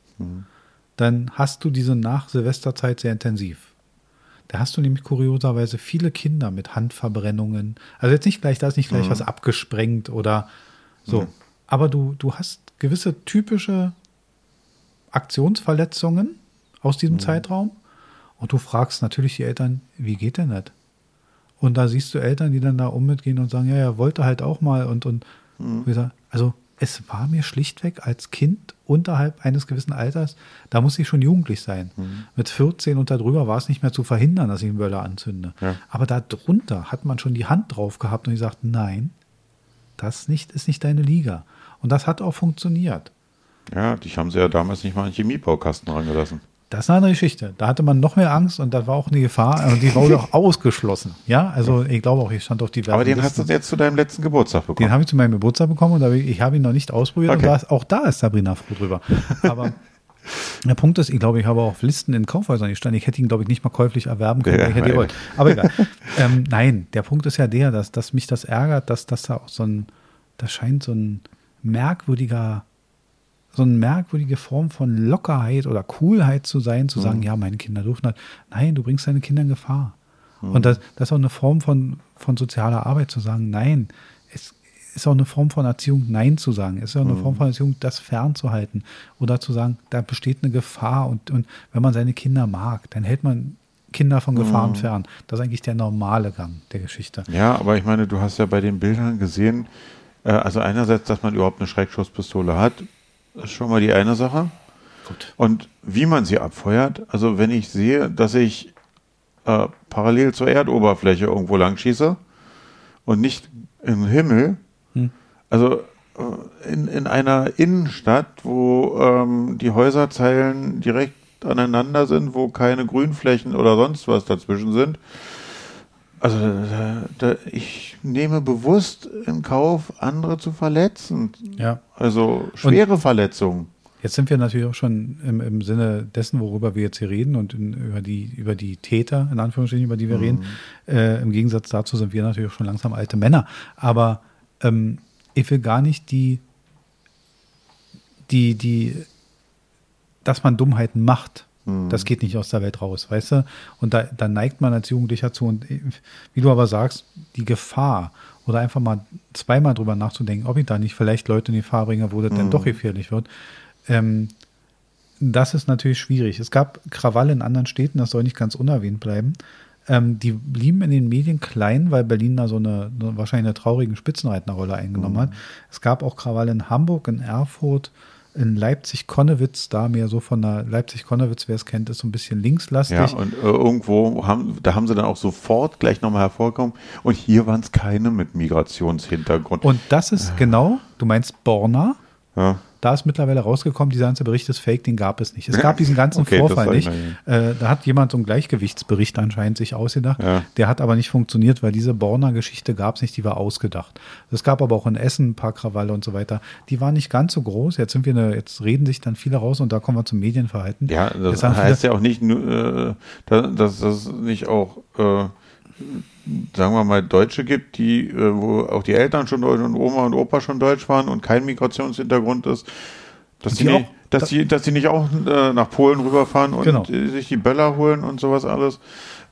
dann hast du diese Nach-Silvesterzeit sehr intensiv. Da hast du nämlich kurioserweise viele Kinder mit Handverbrennungen. Also jetzt nicht gleich, da ist nicht gleich was abgesprengt oder so. Aber du, du hast gewisse typische Aktionsverletzungen aus diesem Zeitraum und du fragst natürlich die Eltern, wie geht denn das? Und da siehst du Eltern, die dann da um mitgehen und sagen, ja, er wollte halt auch mal und, und wie gesagt, also es war mir schlichtweg als Kind unterhalb eines gewissen Alters, da muss ich schon jugendlich sein. Mit 14 und darüber war es nicht mehr zu verhindern, dass ich einen Böller anzünde.
Ja.
Aber darunter hat man schon die Hand drauf gehabt und gesagt, nein, das nicht, ist nicht deine Liga. Und das hat auch funktioniert.
Ja, dich haben sie ja damals nicht mal an den Chemiebaukasten rangelassen.
Das ist eine andere Geschichte. Da hatte man noch mehr Angst und das war auch eine Gefahr und die wurde auch ausgeschlossen. Ja, also ich glaube auch, ich stand auf diversen
Aber den hast
Listen.
du jetzt zu deinem letzten Geburtstag
Den
bekommen.
habe ich zu meinem Geburtstag bekommen und ich, ich habe ihn noch nicht ausprobiert.
Okay.
Auch da ist Sabrina froh drüber. Aber der Punkt ist, ich glaube, ich habe auf Listen in Kaufhäusern gestanden. Ich hätte ihn, glaube ich, nicht mal käuflich erwerben können,
Ja,
ich hätte gewollt. Aber egal. ähm, nein, der Punkt ist ja der, dass, dass mich das ärgert, dass, dass da auch so ein, das scheint so ein merkwürdiger, so eine merkwürdige Form von Lockerheit oder Coolheit zu sein, zu sagen, ja, meine Kinder dürfen das. Nein, du bringst deine Kinder in Gefahr. Und das, das ist auch eine Form von, von sozialer Arbeit zu sagen, nein, es ist auch eine Form von Erziehung, Nein zu sagen. Es ist auch eine Form von Erziehung, das fernzuhalten. Oder zu sagen, da besteht eine Gefahr und, und wenn man seine Kinder mag, dann hält man Kinder von Gefahren fern. Das ist eigentlich der normale Gang der Geschichte.
Ja, aber ich meine, du hast ja bei den Bildern gesehen, äh, also einerseits, dass man überhaupt eine Schreckschusspistole hat, ist schon mal die eine Sache.
Gut.
Und wie man sie abfeuert, also wenn ich sehe, dass ich äh, parallel zur Erdoberfläche irgendwo lang schieße und nicht im Himmel,
Hm.
also äh, in, in einer Innenstadt, wo ähm, die Häuserzeilen direkt aneinander sind, wo keine Grünflächen oder sonst was dazwischen sind. Also da, da, ich nehme bewusst in Kauf, andere zu verletzen.
Ja.
Also schwere und Verletzungen.
Jetzt sind wir natürlich auch schon im, im Sinne dessen, worüber wir jetzt hier reden und in, über, die, über die Täter, in Anführungsstrichen, über die wir mhm. reden. Äh, Im Gegensatz dazu sind wir natürlich auch schon langsam alte Männer. Aber ähm, ich will gar nicht die, die, die, dass man Dummheiten macht. Mhm. Das geht nicht aus der Welt raus, weißt du? Und da, da neigt man als Jugendlicher zu. Und wie du aber sagst, die Gefahr oder einfach mal zweimal drüber nachzudenken, ob ich da nicht vielleicht Leute in die Gefahr bringe, wo das mhm. denn doch gefährlich wird. Ähm, das ist natürlich schwierig. Es gab Krawalle in anderen Städten, das soll nicht ganz unerwähnt bleiben. Ähm, die blieben in den Medien klein, weil Berlin da so eine, eine wahrscheinlich eine traurige Spitzenreiterrolle eingenommen mhm. hat. Es gab auch Krawalle in Hamburg, in Erfurt, in Leipzig-Konnewitz, da mehr so von der Leipzig-Konnewitz, wer es kennt, ist so ein bisschen linkslastig. Ja,
und äh, irgendwo haben, da haben sie dann auch sofort gleich nochmal hervorgekommen. Und hier waren es keine mit Migrationshintergrund.
Und das ist äh. genau, du meinst Borna? Ja. Da ist mittlerweile rausgekommen, dieser ganze Bericht ist fake, den gab es nicht. Es gab diesen ganzen okay, Vorfall nicht. Äh, da hat jemand so einen Gleichgewichtsbericht anscheinend sich ausgedacht. Ja. Der hat aber nicht funktioniert, weil diese Borner-Geschichte gab es nicht, die war ausgedacht. Es gab aber auch in Essen ein paar Krawalle und so weiter. Die waren nicht ganz so groß. Jetzt sind wir eine, jetzt reden sich dann viele raus und da kommen wir zum Medienverhalten.
Ja, das heißt ja auch nicht nur, äh, dass das nicht auch äh, sagen wir mal, Deutsche gibt, die, äh, wo auch die Eltern schon Deutsch und Oma und Opa schon Deutsch waren und kein Migrationshintergrund ist, dass die, die nicht, dass das die, dass die nicht auch äh, nach Polen rüberfahren und genau. sich die Böller holen und sowas alles.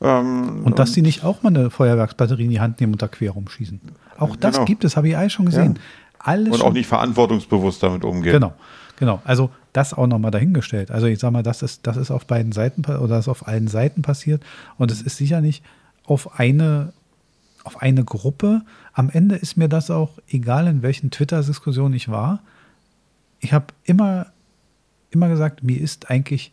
Ähm, und dass die nicht auch mal eine Feuerwerksbatterie in die Hand nehmen und da quer rumschießen. Auch das genau. gibt es, habe ich eigentlich schon gesehen. Ja.
Alles und auch nicht verantwortungsbewusst damit umgehen.
Genau, genau. Also das auch nochmal dahingestellt. Also ich sage mal, das ist, das ist auf beiden Seiten oder das ist auf allen Seiten passiert und es ist sicher nicht auf eine, auf eine Gruppe. Am Ende ist mir das auch egal, in welchen Twitter-Diskussionen ich war. Ich habe immer, immer gesagt, mir ist eigentlich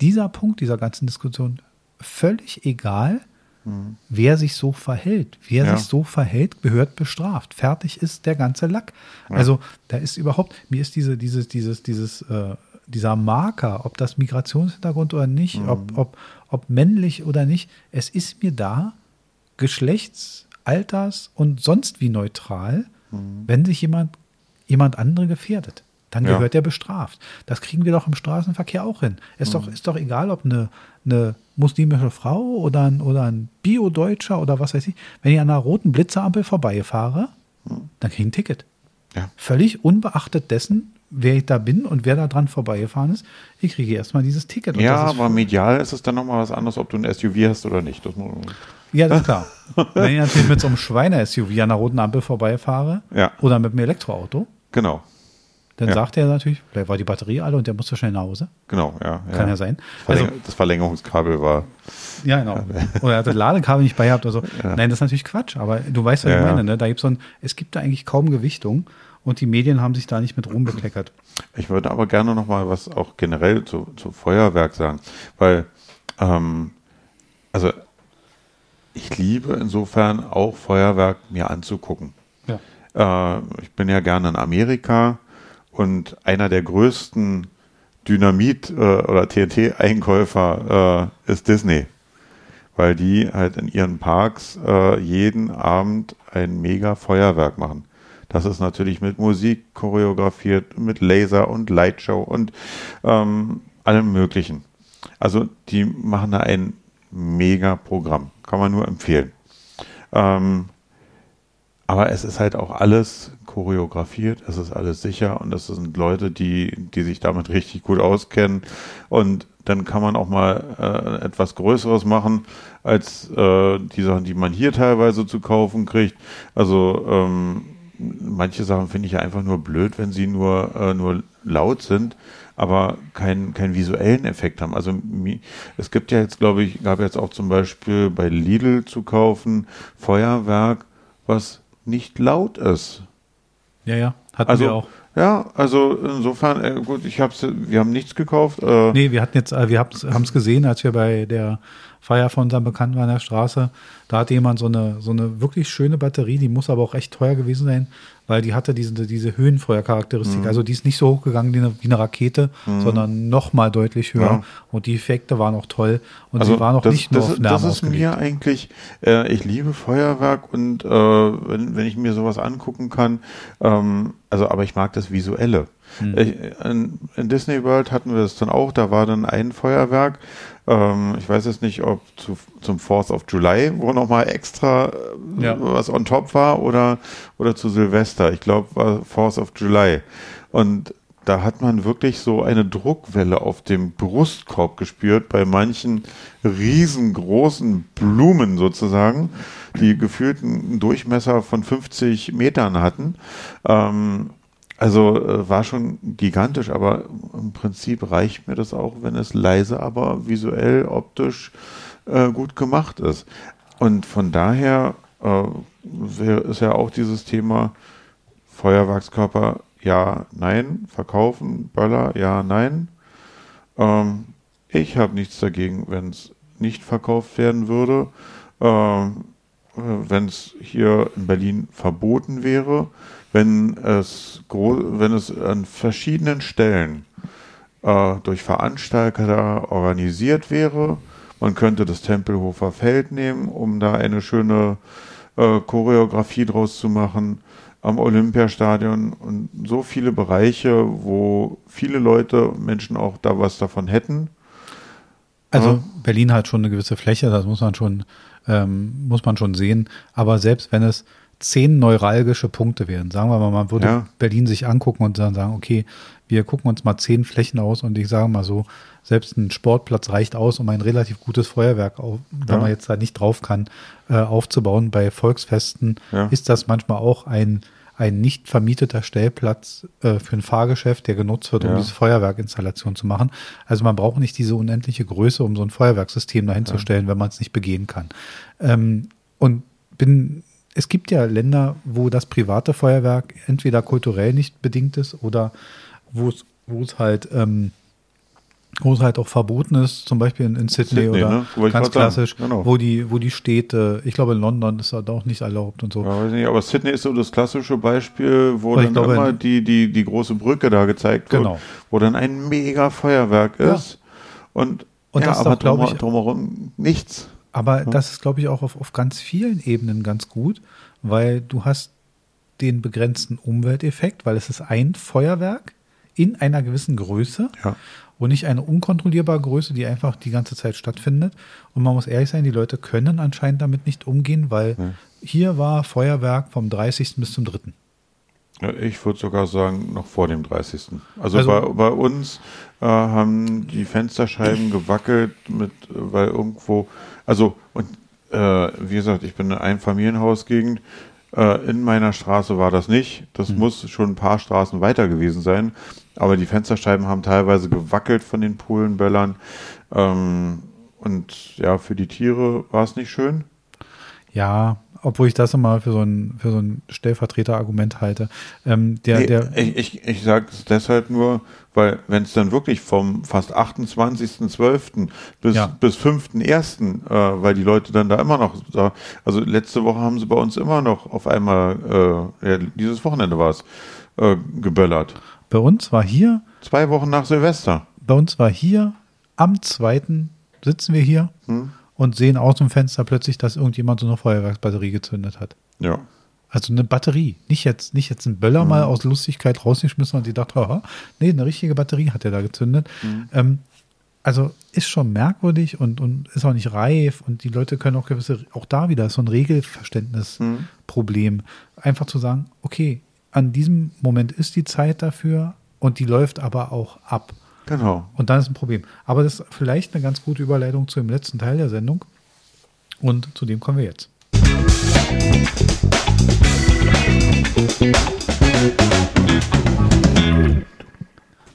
dieser Punkt dieser ganzen Diskussion völlig egal, mhm. wer sich so verhält. Wer ja. sich so verhält, gehört bestraft. Fertig ist der ganze Lack. Ja. Also da ist überhaupt, mir ist diese, dieses, dieses, dieses, äh, dieser Marker, ob das Migrationshintergrund oder nicht, mhm. ob, ob, ob männlich oder nicht, es ist mir da geschlechts-, alters- und sonst wie neutral, mhm. wenn sich jemand, jemand andere gefährdet. Dann ja. gehört er bestraft. Das kriegen wir doch im Straßenverkehr auch hin. Ist, mhm. doch, ist doch egal, ob eine, eine muslimische Frau oder ein, oder ein Bio-Deutscher oder was weiß ich, wenn ich an einer roten Blitzerampel vorbeifahre, mhm. dann kriege ich ein Ticket. Ja. Völlig unbeachtet dessen, wer ich da bin und wer da dran vorbeigefahren ist, ich kriege erstmal dieses Ticket.
ja, aber medial ist es dann nochmal was anderes, ob du ein SUV hast oder nicht. Das
ja, das ist klar. Wenn ich natürlich mit so einem Schweine-SUV an einer roten Ampel vorbeifahre
ja.
oder mit einem Elektroauto,
genau.
dann ja. sagt er natürlich, vielleicht war die Batterie alle und der musste schnell nach Hause.
Genau, ja.
Kann ja, sein.
Das, also, das Verlängerungskabel war.
Ja, genau. Oder er hat das Ladekabel nicht bei gehabt oder so. Nein, das ist natürlich Quatsch, aber du weißt, was ich meine. Ne? Da gibt's so ein, es gibt da eigentlich kaum Gewichtung. Und die Medien haben sich da nicht mit rumbekleckert.
Ich würde aber gerne noch mal was auch generell zu, zu Feuerwerk sagen, weil ähm, also ich liebe insofern auch Feuerwerk mir anzugucken. Ja. Äh, ich bin ja gerne in Amerika und einer der größten Dynamit- äh, oder TNT-Einkäufer äh, ist Disney, weil die halt in ihren Parks äh, jeden Abend ein mega Feuerwerk machen. Das ist natürlich mit Musik choreografiert, mit Laser und Lightshow und ähm, allem Möglichen. Also die machen da ein mega Programm. Kann man nur empfehlen. Ähm, aber es ist halt auch alles choreografiert, es ist alles sicher und es sind Leute, die, die sich damit richtig gut auskennen. Und dann kann man auch mal äh, etwas Größeres machen als äh, die Sachen, die man hier teilweise zu kaufen kriegt. Also ähm, manche Sachen finde ich ja einfach nur blöd, wenn sie nur, äh, nur laut sind, aber keinen keinen visuellen Effekt haben. Also es gibt ja jetzt, glaube ich, gab jetzt auch zum Beispiel bei Lidl zu kaufen Feuerwerk, was nicht laut ist.
Ja, ja, hatten
also,
wir auch.
Ja, also insofern, äh, gut, ich hab's, wir haben nichts gekauft. Äh.
Nee, wir hatten jetzt, äh, wir haben es gesehen, als wir bei der Feier von unserem Bekannten an der Straße, da hatte jemand so eine, so eine wirklich schöne Batterie, die muss aber auch echt teuer gewesen sein, weil die hatte diese, diese Höhenfeuercharakteristik.
Mhm.
Also die ist nicht so hochgegangen wie eine, wie eine Rakete, sondern noch mal deutlich höher.
Ja.
Und die Effekte waren auch toll. Und
Also
sie war noch
das,
nicht nur
das,
auf Lärm
Das ist
ausgelegt.
mir eigentlich, äh, ich liebe Feuerwerk und äh, wenn, wenn ich mir sowas angucken kann, ähm, also aber ich mag das Visuelle.
Hm.
Ich, in, in Disney World hatten wir es dann auch, da war dann ein Feuerwerk. Ähm, ich weiß jetzt nicht, ob zu, zum Fourth of July, wo nochmal extra äh,
Ja.
was on top war oder, oder zu Silvester. Ich glaube, war Fourth of July. Und da hat man wirklich so eine Druckwelle auf dem Brustkorb gespürt bei manchen riesengroßen Blumen sozusagen, die gefühlt einen Durchmesser von 50 Metern hatten. Ähm, also äh, war schon gigantisch, aber im Prinzip reicht mir das auch, wenn es leise, aber visuell, optisch äh, gut gemacht ist. Und von daher äh, ist ja auch dieses Thema Feuerwerkskörper, ja, nein, verkaufen, Böller, ja, nein. Ähm, ich habe nichts dagegen, wenn es nicht verkauft werden würde. Ähm, wenn es hier in Berlin verboten wäre, wenn es, wenn es an verschiedenen Stellen äh, durch Veranstalter organisiert wäre. Man könnte das Tempelhofer Feld nehmen, um da eine schöne äh, Choreografie draus zu machen am Olympiastadion und so viele Bereiche, wo viele Leute, Menschen auch da was davon hätten.
Also
Ja.
Berlin hat schon eine gewisse Fläche, das muss man schon, ähm, muss man schon sehen. Aber selbst wenn es zehn neuralgische Punkte wären, sagen wir mal, man würde
Ja.
Berlin sich angucken und dann sagen, okay, wir gucken uns mal zehn Flächen aus und ich sage mal so, selbst ein Sportplatz reicht aus, um ein relativ gutes Feuerwerk, auf, wenn
Ja.
man jetzt da nicht drauf kann, äh, aufzubauen. Bei Volksfesten
Ja.
ist das manchmal auch ein, ein nicht vermieteter Stellplatz äh, für ein Fahrgeschäft, der genutzt wird, um
Ja.
diese Feuerwerkinstallation zu machen. Also man braucht nicht diese unendliche Größe, um so ein Feuerwerkssystem dahin zu stellen, wenn man es nicht begehen kann. Ähm, und bin, es gibt ja Länder, wo das private Feuerwerk entweder kulturell nicht bedingt ist oder wo es, wo es halt, ähm, wo es halt auch verboten ist, zum Beispiel in, in Sydney,
Sydney,
oder
ne?
Ganz klassisch,
Genau.
wo die, wo die Städte, ich glaube in London ist das auch nicht erlaubt und so.
Ja, weiß nicht, aber Sydney ist so das klassische Beispiel, wo
ich
dann
glaube,
immer die, die, die große Brücke da gezeigt wird,
Genau.
wo dann ein mega Feuerwerk
Ja.
ist. Und,
Und
ja,
das
aber
doch, glaub
drumher-
ich-
drumherum nichts.
Aber das ist, glaube ich, auch auf, auf ganz vielen Ebenen ganz gut, weil du hast den begrenzten Umwelteffekt, weil es ist ein Feuerwerk in einer gewissen Größe
Ja.
und nicht eine unkontrollierbare Größe, die einfach die ganze Zeit stattfindet. Und man muss ehrlich sein, die Leute können anscheinend damit nicht umgehen, weil hier war Feuerwerk vom 30. bis zum 3.
Ja, Ich würde sogar sagen, noch vor dem 30. Also,
Also-
bei, bei uns äh, haben die Fensterscheiben gewackelt, mit, weil irgendwo, also, und äh, wie gesagt, ich bin in einem Familienhausgegend. Äh, in meiner Straße war das nicht. Das muss schon ein paar Straßen weiter gewesen sein. Aber die Fensterscheiben haben teilweise gewackelt von den Polenböllern. Ähm, und ja, für die Tiere war es nicht schön.
Ja, obwohl ich das immer für so ein, für so ein Stellvertreterargument halte. Ähm, der,
Nee,
der,
ich ich, ich sage es deshalb nur, weil wenn es dann wirklich vom fast 28.12. bis,
Ja.
bis 5.1., äh, weil die Leute dann da immer noch, da, also letzte Woche haben sie bei uns immer noch auf einmal, äh, ja, dieses Wochenende war es, äh, geböllert.
bei uns war hier
Zwei Wochen nach Silvester.
bei uns war hier am zweiten sitzen wir hier
Hm?
Und sehen aus dem Fenster plötzlich, dass irgendjemand so eine Feuerwerksbatterie gezündet hat.
Ja.
Also eine Batterie. Nicht jetzt, nicht jetzt ein Böller mal aus Lustigkeit rausgeschmissen und die dachte, haha, nee, eine richtige Batterie hat er da gezündet. Ähm, also ist schon merkwürdig und, und ist auch nicht reif und die Leute können auch gewisse, auch da wieder ist so ein Regelverständnisproblem. Einfach zu sagen, okay, an diesem Moment ist die Zeit dafür und die läuft aber auch ab.
Genau.
Und dann ist ein Problem. Aber das ist vielleicht eine ganz gute Überleitung zu dem letzten Teil der Sendung. Und zu dem kommen wir jetzt.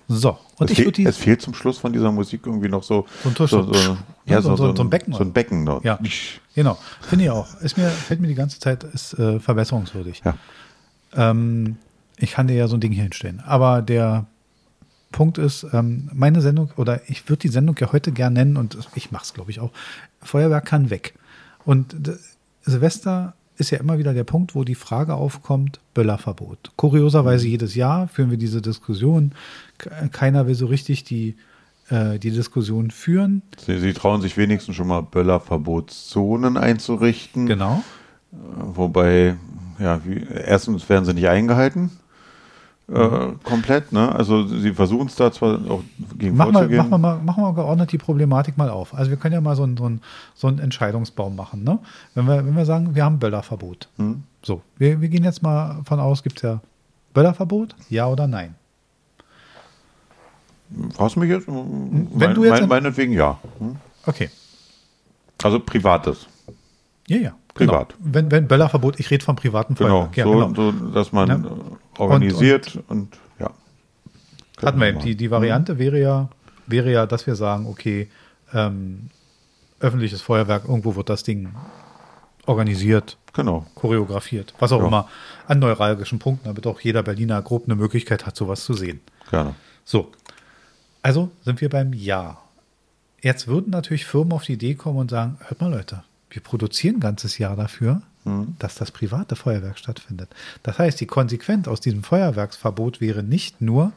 So, und
es,
ich würde die.
es fehlt zum Schluss von dieser Musik irgendwie noch so,
So ein Tusch-
so, so,
Ja, so- so- so ein Becken.
So ein Becken dort.
Ja, genau. Finde ich auch. Ist mir, fällt mir die ganze Zeit, ist äh, verbesserungswürdig.
Ja.
Ähm, ich kann dir ja so ein Ding hier hinstellen. Aber der Punkt ist, ähm, meine Sendung, oder ich würde die Sendung ja heute gern nennen, und ich mache es, glaube ich, auch. Feuerwerk kann weg. Und d- Silvester ist ja immer wieder der Punkt, wo die Frage aufkommt, Böllerverbot. Kurioserweise jedes Jahr führen wir diese Diskussion. Keiner will so richtig die, äh, die Diskussion führen.
Sie, Sie, trauen sich wenigstens schon mal Böllerverbotszonen einzurichten.
Genau.
Äh, wobei, ja, wie, erstens werden sie nicht eingehalten. Äh, komplett, ne? Also sie versuchen es da zwar auch gegen
machen wir, machen wir mal, machen wir geordnet die Problematik mal auf. Also wir können ja mal so einen, so einen, so einen Entscheidungsbaum machen, ne? Wenn wir, wenn wir sagen, wir haben Böllerverbot. Hm. So, wir, wir gehen jetzt mal von aus, gibt es ja Böllerverbot, ja oder nein?
Was mich jetzt?
Wenn mein, du jetzt
mein, meinetwegen ja.
Hm? Okay.
Also privates.
Ja, ja.
Privat.
Genau. Wenn, wenn Böllerverbot, ich rede vom privaten
genau. Ja, so, genau. so, dass man ja. organisiert und, und, und ja.
Hatten wir Die, die Variante mhm. wäre ja, wäre ja, dass wir sagen, okay, ähm, öffentliches Feuerwerk, irgendwo wird das Ding organisiert,
genau.
choreografiert, was auch ja. immer, an neuralgischen Punkten, damit auch jeder Berliner grob eine Möglichkeit hat, sowas zu sehen.
Gerne.
So, also sind wir beim Ja. Jetzt würden natürlich Firmen auf die Idee kommen und sagen, hört mal Leute, wir produzieren ein ganzes Jahr dafür, mhm. dass das private Feuerwerk stattfindet. Das heißt, die Konsequenz aus diesem Feuerwerksverbot wäre nicht nur,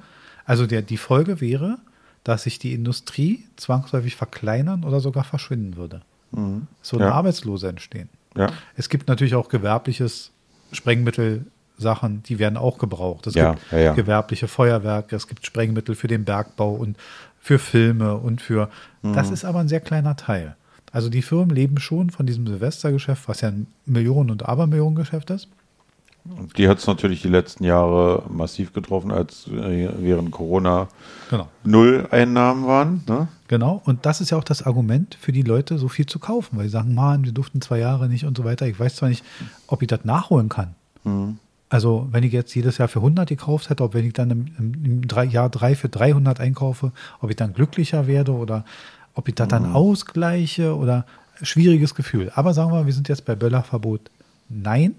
also der, die Folge wäre, dass sich die Industrie zwangsläufig verkleinern oder sogar verschwinden würde. Mhm. Es würden ja. Arbeitslose entstehen.
Ja.
Es gibt natürlich auch gewerbliches Sprengmittel, Sachen, die werden auch gebraucht. Es
ja,
gibt ja, ja. gewerbliche Feuerwerke, es gibt Sprengmittel für den Bergbau und für Filme und für. Mhm. Das ist aber ein sehr kleiner Teil. Also die Firmen leben schon von diesem Silvestergeschäft, was ja ein Millionen- und Abermillionengeschäft ist.
Die hat es natürlich die letzten Jahre massiv getroffen, als äh, während Corona
genau.
null Einnahmen waren. Ne?
Genau, und das ist ja auch das Argument für die Leute, so viel zu kaufen, weil sie sagen, man, wir durften zwei Jahre nicht und so weiter. Ich weiß zwar nicht, ob ich das nachholen kann. Mhm. Also wenn ich jetzt jedes Jahr für 100 gekauft hätte, ob wenn ich dann im, im, im Jahr drei für 300 einkaufe, ob ich dann glücklicher werde oder ob ich das dann mhm. ausgleiche oder schwieriges Gefühl. Aber sagen wir, wir sind jetzt bei Böllerverbot. Nein,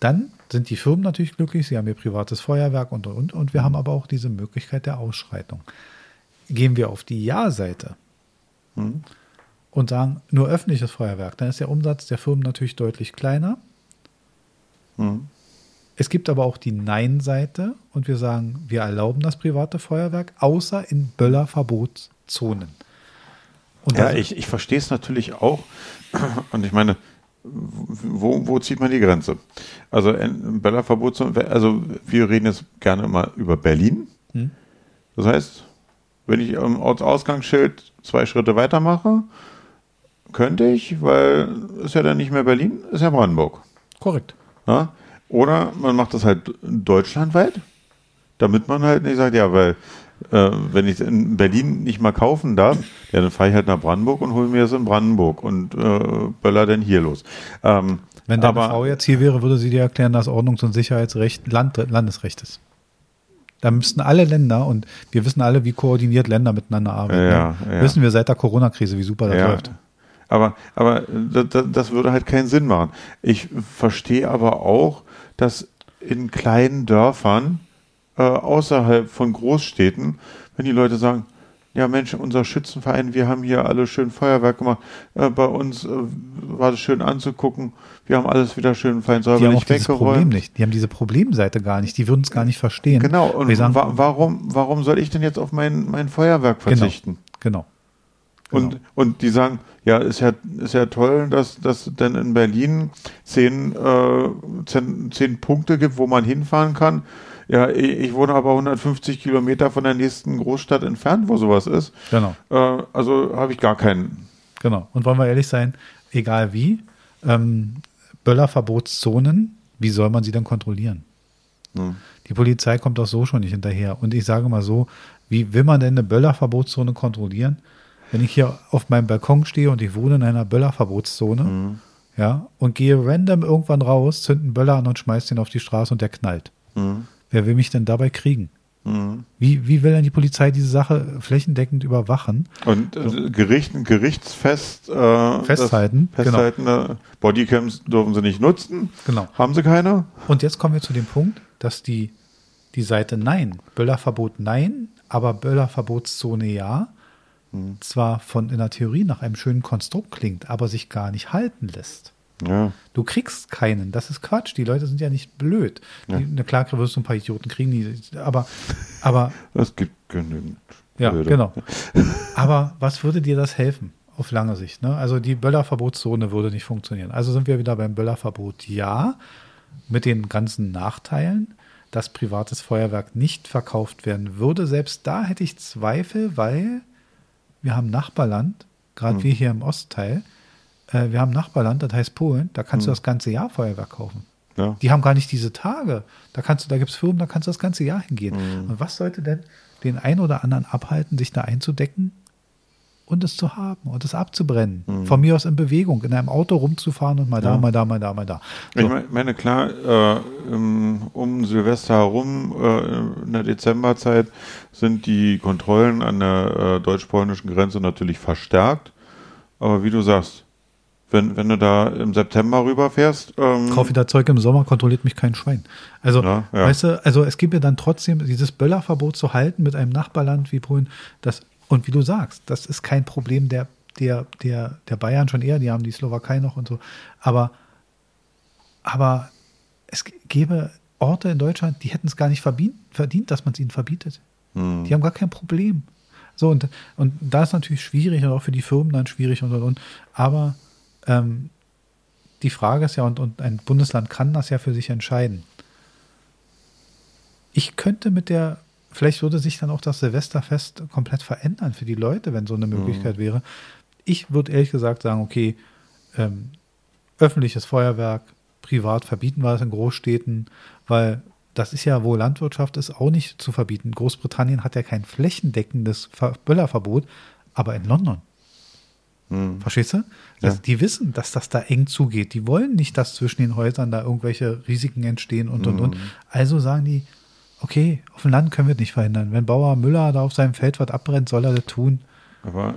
dann sind die Firmen natürlich glücklich, sie haben ihr privates Feuerwerk und, und, und wir haben aber auch diese Möglichkeit der Ausschreitung. Gehen wir auf die Ja-Seite mhm. und sagen, nur öffentliches Feuerwerk, dann ist der Umsatz der Firmen natürlich deutlich kleiner. Mhm. Es gibt aber auch die Nein-Seite und wir sagen, wir erlauben das private Feuerwerk, außer in Böllerverbotszonen.
Und ja, ich, ich verstehe es natürlich auch. Und ich meine, wo, wo zieht man die Grenze? Also Bella-Verbot, also wir reden jetzt gerne mal über Berlin. Hm. Das heißt, wenn ich am Ortsausgangsschild zwei Schritte weitermache, könnte ich, weil ist ja dann nicht mehr Berlin, ist ja Brandenburg.
Korrekt.
Ja? Oder man macht das halt deutschlandweit, damit man halt nicht sagt, ja, weil äh, wenn ich es in Berlin nicht mal kaufen darf, ja, dann fahre ich halt nach Brandenburg und hole mir es in Brandenburg und äh, böller dann hier los. Ähm,
wenn deine aber, Frau jetzt hier wäre, würde sie dir erklären, dass Ordnungs- und Sicherheitsrecht Land, Landesrecht ist. Da müssten alle Länder, und wir wissen alle, wie koordiniert Länder miteinander arbeiten.
Ja,
ne? ja. Wissen wir seit der Corona-Krise, wie super das
ja.
läuft.
Aber, aber das, das würde halt keinen Sinn machen. Ich verstehe aber auch, dass in kleinen Dörfern äh, außerhalb von Großstädten, wenn die Leute sagen, ja Mensch, unser Schützenverein, wir haben hier alle schön Feuerwerk gemacht, äh, bei uns äh, war das schön anzugucken, wir haben alles wieder schön fein säuberlich
die haben Problem nicht. Die haben diese Problemseite gar nicht, die würden es gar nicht verstehen.
Genau, und sagen, wa warum, warum soll ich denn jetzt auf mein, mein Feuerwerk
genau,
verzichten?
Genau.
genau. Und, und die sagen, ja, ist ja, ist ja toll, dass, dass denn in Berlin zehn, äh, zehn, zehn Punkte gibt, wo man hinfahren kann. Ja, ich wohne aber 150 Kilometer von der nächsten Großstadt entfernt, wo sowas ist.
Genau.
Äh, also habe ich gar keinen.
Genau. Und wollen wir ehrlich sein, egal wie, ähm, Böllerverbotszonen, wie soll man sie dann kontrollieren? Hm. Die Polizei kommt auch so schon nicht hinterher. Und ich sage mal so, wie will man denn eine Böllerverbotszone kontrollieren? Wenn ich hier auf meinem Balkon stehe und ich wohne in einer Böllerverbotszone, hm. ja, und gehe random irgendwann raus, zünde einen Böller an und schmeiße den auf die Straße und der knallt. Hm. Wer will mich denn dabei kriegen? Mhm. Wie, wie will denn die Polizei diese Sache flächendeckend überwachen?
Und äh, Gericht, gerichtsfest
äh, festhalten.
festhalten genau. Bodycams dürfen sie nicht nutzen.
Genau.
Haben sie keine?
Und jetzt kommen wir zu dem Punkt, dass die, die Seite Nein, Böllerverbot Nein, aber Böllerverbotszone ja, mhm. zwar von in der Theorie nach einem schönen Konstrukt klingt, aber sich gar nicht halten lässt.
Ja.
Du kriegst keinen. Das ist Quatsch. Die Leute sind ja nicht blöd.
Ja.
Die, na klar, wirst du ein paar Idioten kriegen, die, aber, aber,
Es gibt genügend.
ja,
Blöde.
genau. Aber was würde dir das helfen? Auf lange Sicht. Ne? Also die Böllerverbotszone würde nicht funktionieren. Also sind wir wieder beim Böllerverbot. Ja, mit den ganzen Nachteilen, dass privates Feuerwerk nicht verkauft werden würde. Selbst da hätte ich Zweifel, weil wir haben Nachbarland, gerade
Hm.
wir hier im Ostteil, äh, wir haben Nachbarland, das heißt Polen, da kannst du
Hm.
das ganze Jahr Feuerwerk kaufen.
Ja.
Die haben gar nicht diese Tage. Da kannst du, da gibt es Firmen, da kannst du das ganze Jahr hingehen.
Mhm.
Und was sollte denn den einen oder anderen abhalten, sich da einzudecken und es zu haben und es abzubrennen?
Mhm.
Von mir aus in Bewegung, in einem Auto rumzufahren und mal da,
Ja.
mal da, mal da, mal da.
Ich
So.
mein- meine, klar, äh, um Silvester herum, äh, in der Dezemberzeit, sind die Kontrollen an der äh, deutsch-polnischen Grenze natürlich verstärkt. Aber wie du sagst, wenn, wenn du da im September rüberfährst, ähm,
Kauf wieder Zeug im Sommer, kontrolliert mich kein Schwein. Also,
Ja, ja.
weißt du, also es gibt ja dann trotzdem dieses Böllerverbot zu halten mit einem Nachbarland wie Polen. Das, und wie du sagst, das ist kein Problem der, der, der, der Bayern schon eher, die haben die Slowakei noch und so. Aber, aber es gäbe Orte in Deutschland, die hätten es gar nicht verdient, verdient dass man es ihnen verbietet.
hm,
Die haben gar kein Problem. So, und, und da ist natürlich schwierig und auch für die Firmen dann schwierig und und und. Aber ähm, die Frage ist ja, und, und ein Bundesland kann das ja für sich entscheiden. Ich könnte mit der, vielleicht würde sich dann auch das Silvesterfest komplett verändern für die Leute, wenn so eine Möglichkeit wäre. Ich würde ehrlich gesagt sagen, okay, ähm, öffentliches Feuerwerk, privat verbieten wir es in Großstädten, weil das ist ja, wo Landwirtschaft ist, auch nicht zu verbieten. Großbritannien hat ja kein flächendeckendes Ver- Böllerverbot, aber in London.
Hm,
Verstehst du? Das,
Ja.
Die wissen, dass das da eng zugeht. Die wollen nicht, dass zwischen den Häusern da irgendwelche Risiken entstehen und und und. Also sagen die, okay, auf dem Land können wir es nicht verhindern. Wenn Bauer Müller da auf seinem Feld was abbrennt, soll er das tun.
Aber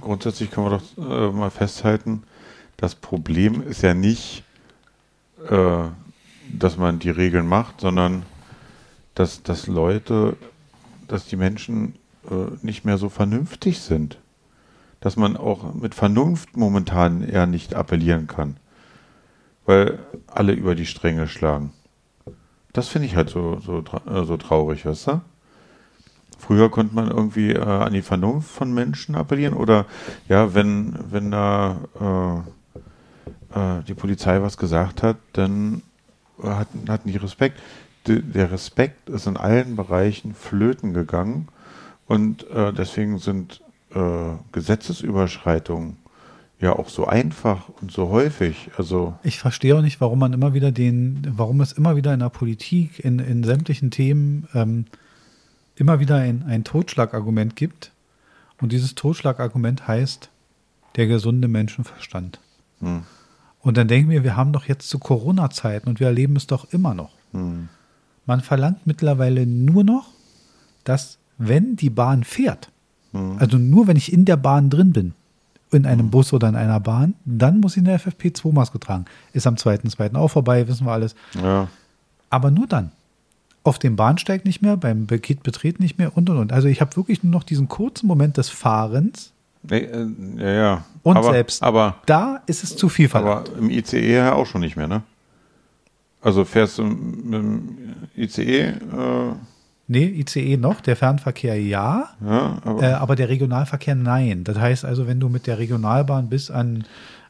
grundsätzlich können wir doch äh, mal festhalten, das Problem ist ja nicht, äh, dass man die Regeln macht, sondern dass, dass Leute, dass die Menschen äh, nicht mehr so vernünftig sind. Dass man auch mit Vernunft momentan eher nicht appellieren kann. Weil alle über die Stränge schlagen. Das finde ich halt so, so, äh, so traurig, weißt du? Früher konnte man irgendwie äh, an die Vernunft von Menschen appellieren oder ja, wenn, wenn da äh, äh, die Polizei was gesagt hat, dann äh, hatten, hatten die Respekt. D der Respekt ist in allen Bereichen flöten gegangen und äh, deswegen sind äh, Gesetzesüberschreitungen ja auch so einfach und so häufig. Also
Ich verstehe auch nicht, warum man immer wieder den, warum es immer wieder in der Politik, in, in sämtlichen Themen ähm, immer wieder ein, ein Totschlagargument gibt. Und dieses Totschlagargument heißt der gesunde Menschenverstand.
hm,
Und dann denken wir, wir haben doch jetzt zu Corona-Zeiten und wir erleben es doch immer noch.
hm,
Man verlangt mittlerweile nur noch, dass wenn die Bahn fährt,
hm,
also nur wenn ich in der Bahn drin bin, in einem Bus oder in einer Bahn, dann muss ich eine FFP2-Maske tragen. Ist am 2.2. auch vorbei, wissen wir alles.
ja,
Aber nur dann. Auf dem Bahnsteig nicht mehr, beim Paketbetreten nicht mehr und und und. Also ich habe wirklich nur noch diesen kurzen Moment des Fahrens
nee, äh, ja, ja.
und
aber,
selbst
Aber
da ist es zu viel verlangt.
Aber im ICE ja auch schon nicht mehr, ne? Also fährst du mit dem ICE, äh,
Nee, ICE noch, der Fernverkehr ja,
ja, aber
äh, aber der Regionalverkehr nein. Das heißt also, wenn du mit der Regionalbahn bis an,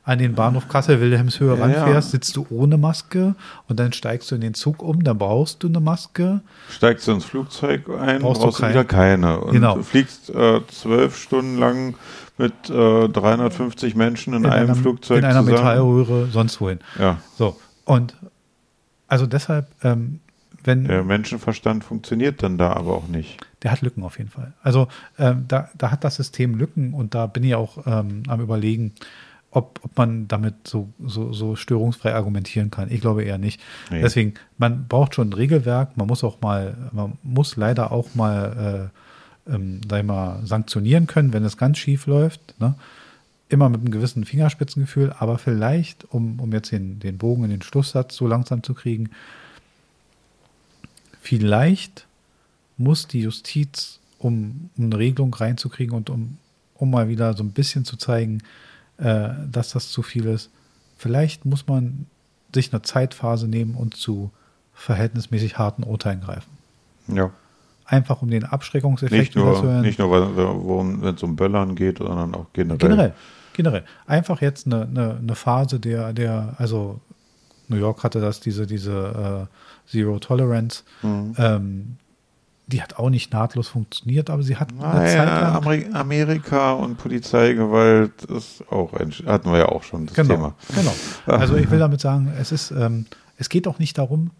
an den Bahnhof Kassel-Wilhelmshöhe
Ja,
ranfährst, sitzt du ohne Maske und dann steigst du in den Zug um, dann brauchst du eine Maske.
steigst du ins Flugzeug ein,
Brauchst
brauchst,
du
du wieder keine. Und
Genau.
du fliegst äh, zwölf Stunden lang mit äh, 350 Menschen in, einem
einer,
Flugzeug
in einer
zusammen.
Metallröhre, sonst wohin.
Ja,
So, und also deshalb, ähm, wenn
der Menschenverstand funktioniert dann da aber auch nicht.
Der hat Lücken auf jeden Fall. Also ähm, da, da hat das System Lücken und da bin ich auch ähm, am überlegen, ob, ob man damit so, so, so störungsfrei argumentieren kann. Ich glaube eher nicht.
Nee.
Deswegen, man braucht schon ein Regelwerk, man muss auch mal, man muss leider auch mal, äh, ähm, sag ich mal, sanktionieren können, wenn es ganz schief läuft. Ne? Immer mit einem gewissen Fingerspitzengefühl, aber vielleicht, um, um jetzt den, den Bogen in den Schlusssatz so langsam zu kriegen, vielleicht muss die Justiz, um, um eine Regelung reinzukriegen und um, um mal wieder so ein bisschen zu zeigen, äh, dass das zu viel ist, vielleicht muss man sich eine Zeitphase nehmen und zu verhältnismäßig harten Urteilen greifen.
Ja.
Einfach um den Abschreckungseffekt
Nicht nur,
überzuhören.
nicht nur wenn es um Böllern geht, sondern auch generell.
Generell, generell. Einfach jetzt eine, eine, eine Phase der, der, also New York hatte das, diese, diese äh, Zero Tolerance.
Mhm.
Ähm, die hat auch nicht nahtlos funktioniert, aber sie hat eine Zeit
Naja,
lang.
Ameri Amerika und Polizeigewalt ist auch ein, hatten wir ja auch schon das
Genau,
Thema.
genau. Also ich will damit sagen, es ist, ähm, es geht auch nicht darum,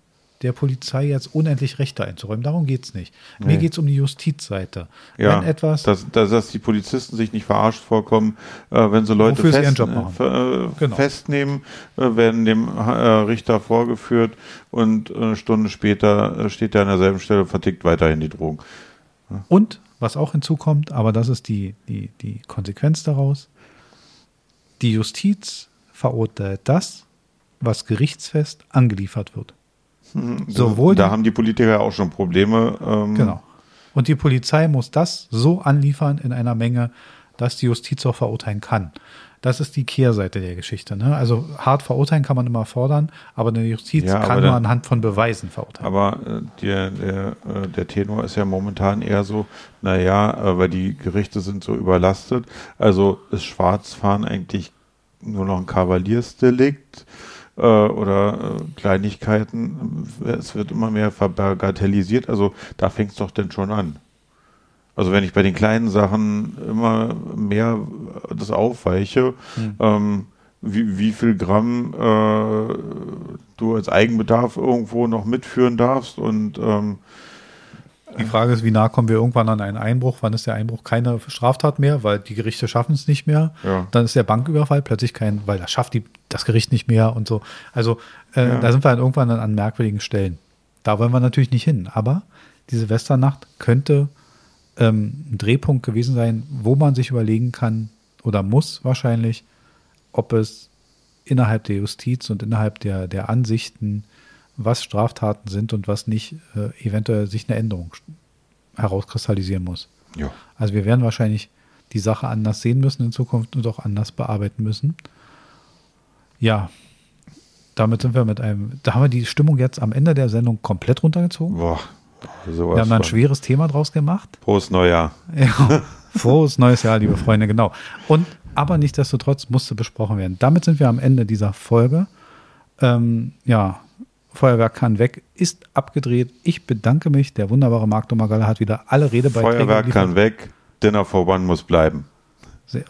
der Polizei jetzt unendlich Rechte einzuräumen. Darum geht es nicht. Mir
Nee.
geht es um die Justizseite.
Ja,
Wenn etwas,
dass, dass, dass die Polizisten sich nicht verarscht vorkommen, äh, wenn sie Leute fest,
machen.
äh,
Genau.
festnehmen, äh, werden dem äh, Richter vorgeführt und eine Stunde später äh, steht er an derselben Stelle und vertickt weiterhin die Drogen.
Und was auch hinzukommt, aber das ist die, die, die Konsequenz daraus, die Justiz verurteilt das, was gerichtsfest angeliefert wird. Sowohl
da
die-
haben die Politiker ja auch schon Probleme. Ähm,
Genau. Und die Polizei muss das so anliefern in einer Menge, dass die Justiz auch verurteilen kann. Das ist die Kehrseite der Geschichte. Ne? Also hart verurteilen kann man immer fordern, aber eine Justiz
Ja,
kann nur
dann-
anhand von Beweisen verurteilen.
Aber äh, der, der, äh, der Tenor ist ja momentan eher so, naja, äh, weil die Gerichte sind so überlastet. Also ist Schwarzfahren eigentlich nur noch ein Kavaliersdelikt äh, oder äh, Kleinigkeiten. Es wird immer mehr verbagatellisiert. Also da fängt es doch denn schon an. Also wenn ich bei den kleinen Sachen immer mehr das aufweiche, ähm, wie, wie viel Gramm äh, du als Eigenbedarf irgendwo noch mitführen darfst und ähm,
Die Frage ist, wie nah kommen wir irgendwann an einen Einbruch? Wann ist der Einbruch keine Straftat mehr, weil die Gerichte schaffen es nicht mehr?
Ja.
Dann ist der Banküberfall plötzlich kein, weil das schafft die, das Gericht nicht mehr und so. Also äh,
Ja.
da sind wir dann irgendwann an, an merkwürdigen Stellen. Da wollen wir natürlich nicht hin. Aber die Silvesternacht könnte ähm, ein Drehpunkt gewesen sein, wo man sich überlegen kann oder muss wahrscheinlich, ob es innerhalb der Justiz und innerhalb der, der Ansichten, was Straftaten sind und was nicht, äh, eventuell sich eine Änderung herauskristallisieren muss.
ja.
Also wir werden wahrscheinlich die Sache anders sehen müssen in Zukunft und auch anders bearbeiten müssen. Ja, damit sind wir mit einem, da haben wir die Stimmung jetzt am Ende der Sendung komplett runtergezogen.
Boah, sowas
Wir haben da ein schweres Thema draus gemacht.
Prost Neujahr.
Ja, frohes neues Jahr, liebe Freunde, genau. Und aber nichtsdestotrotz musste besprochen werden. Damit sind wir am Ende dieser Folge. Ähm, ja, Feuerwerk kann weg, ist abgedreht. Ich bedanke mich. Der wunderbare Marc Domagala hat wieder alle Redebeiträge
Feuerwerk kann weg, Dinner for One muss bleiben.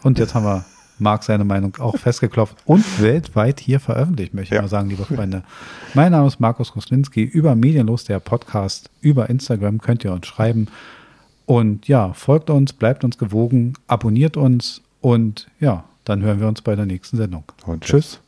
Und jetzt haben wir Marc seine Meinung auch festgeklopft und weltweit hier veröffentlicht, möchte ich
Ja.
mal sagen, liebe Freunde. Mein Name ist Markus Koslinski, über Medienlos, der Podcast, über Instagram könnt ihr uns schreiben. Und ja, folgt uns, bleibt uns gewogen, abonniert uns und ja, dann hören wir uns bei der nächsten Sendung.
Und
tschüss.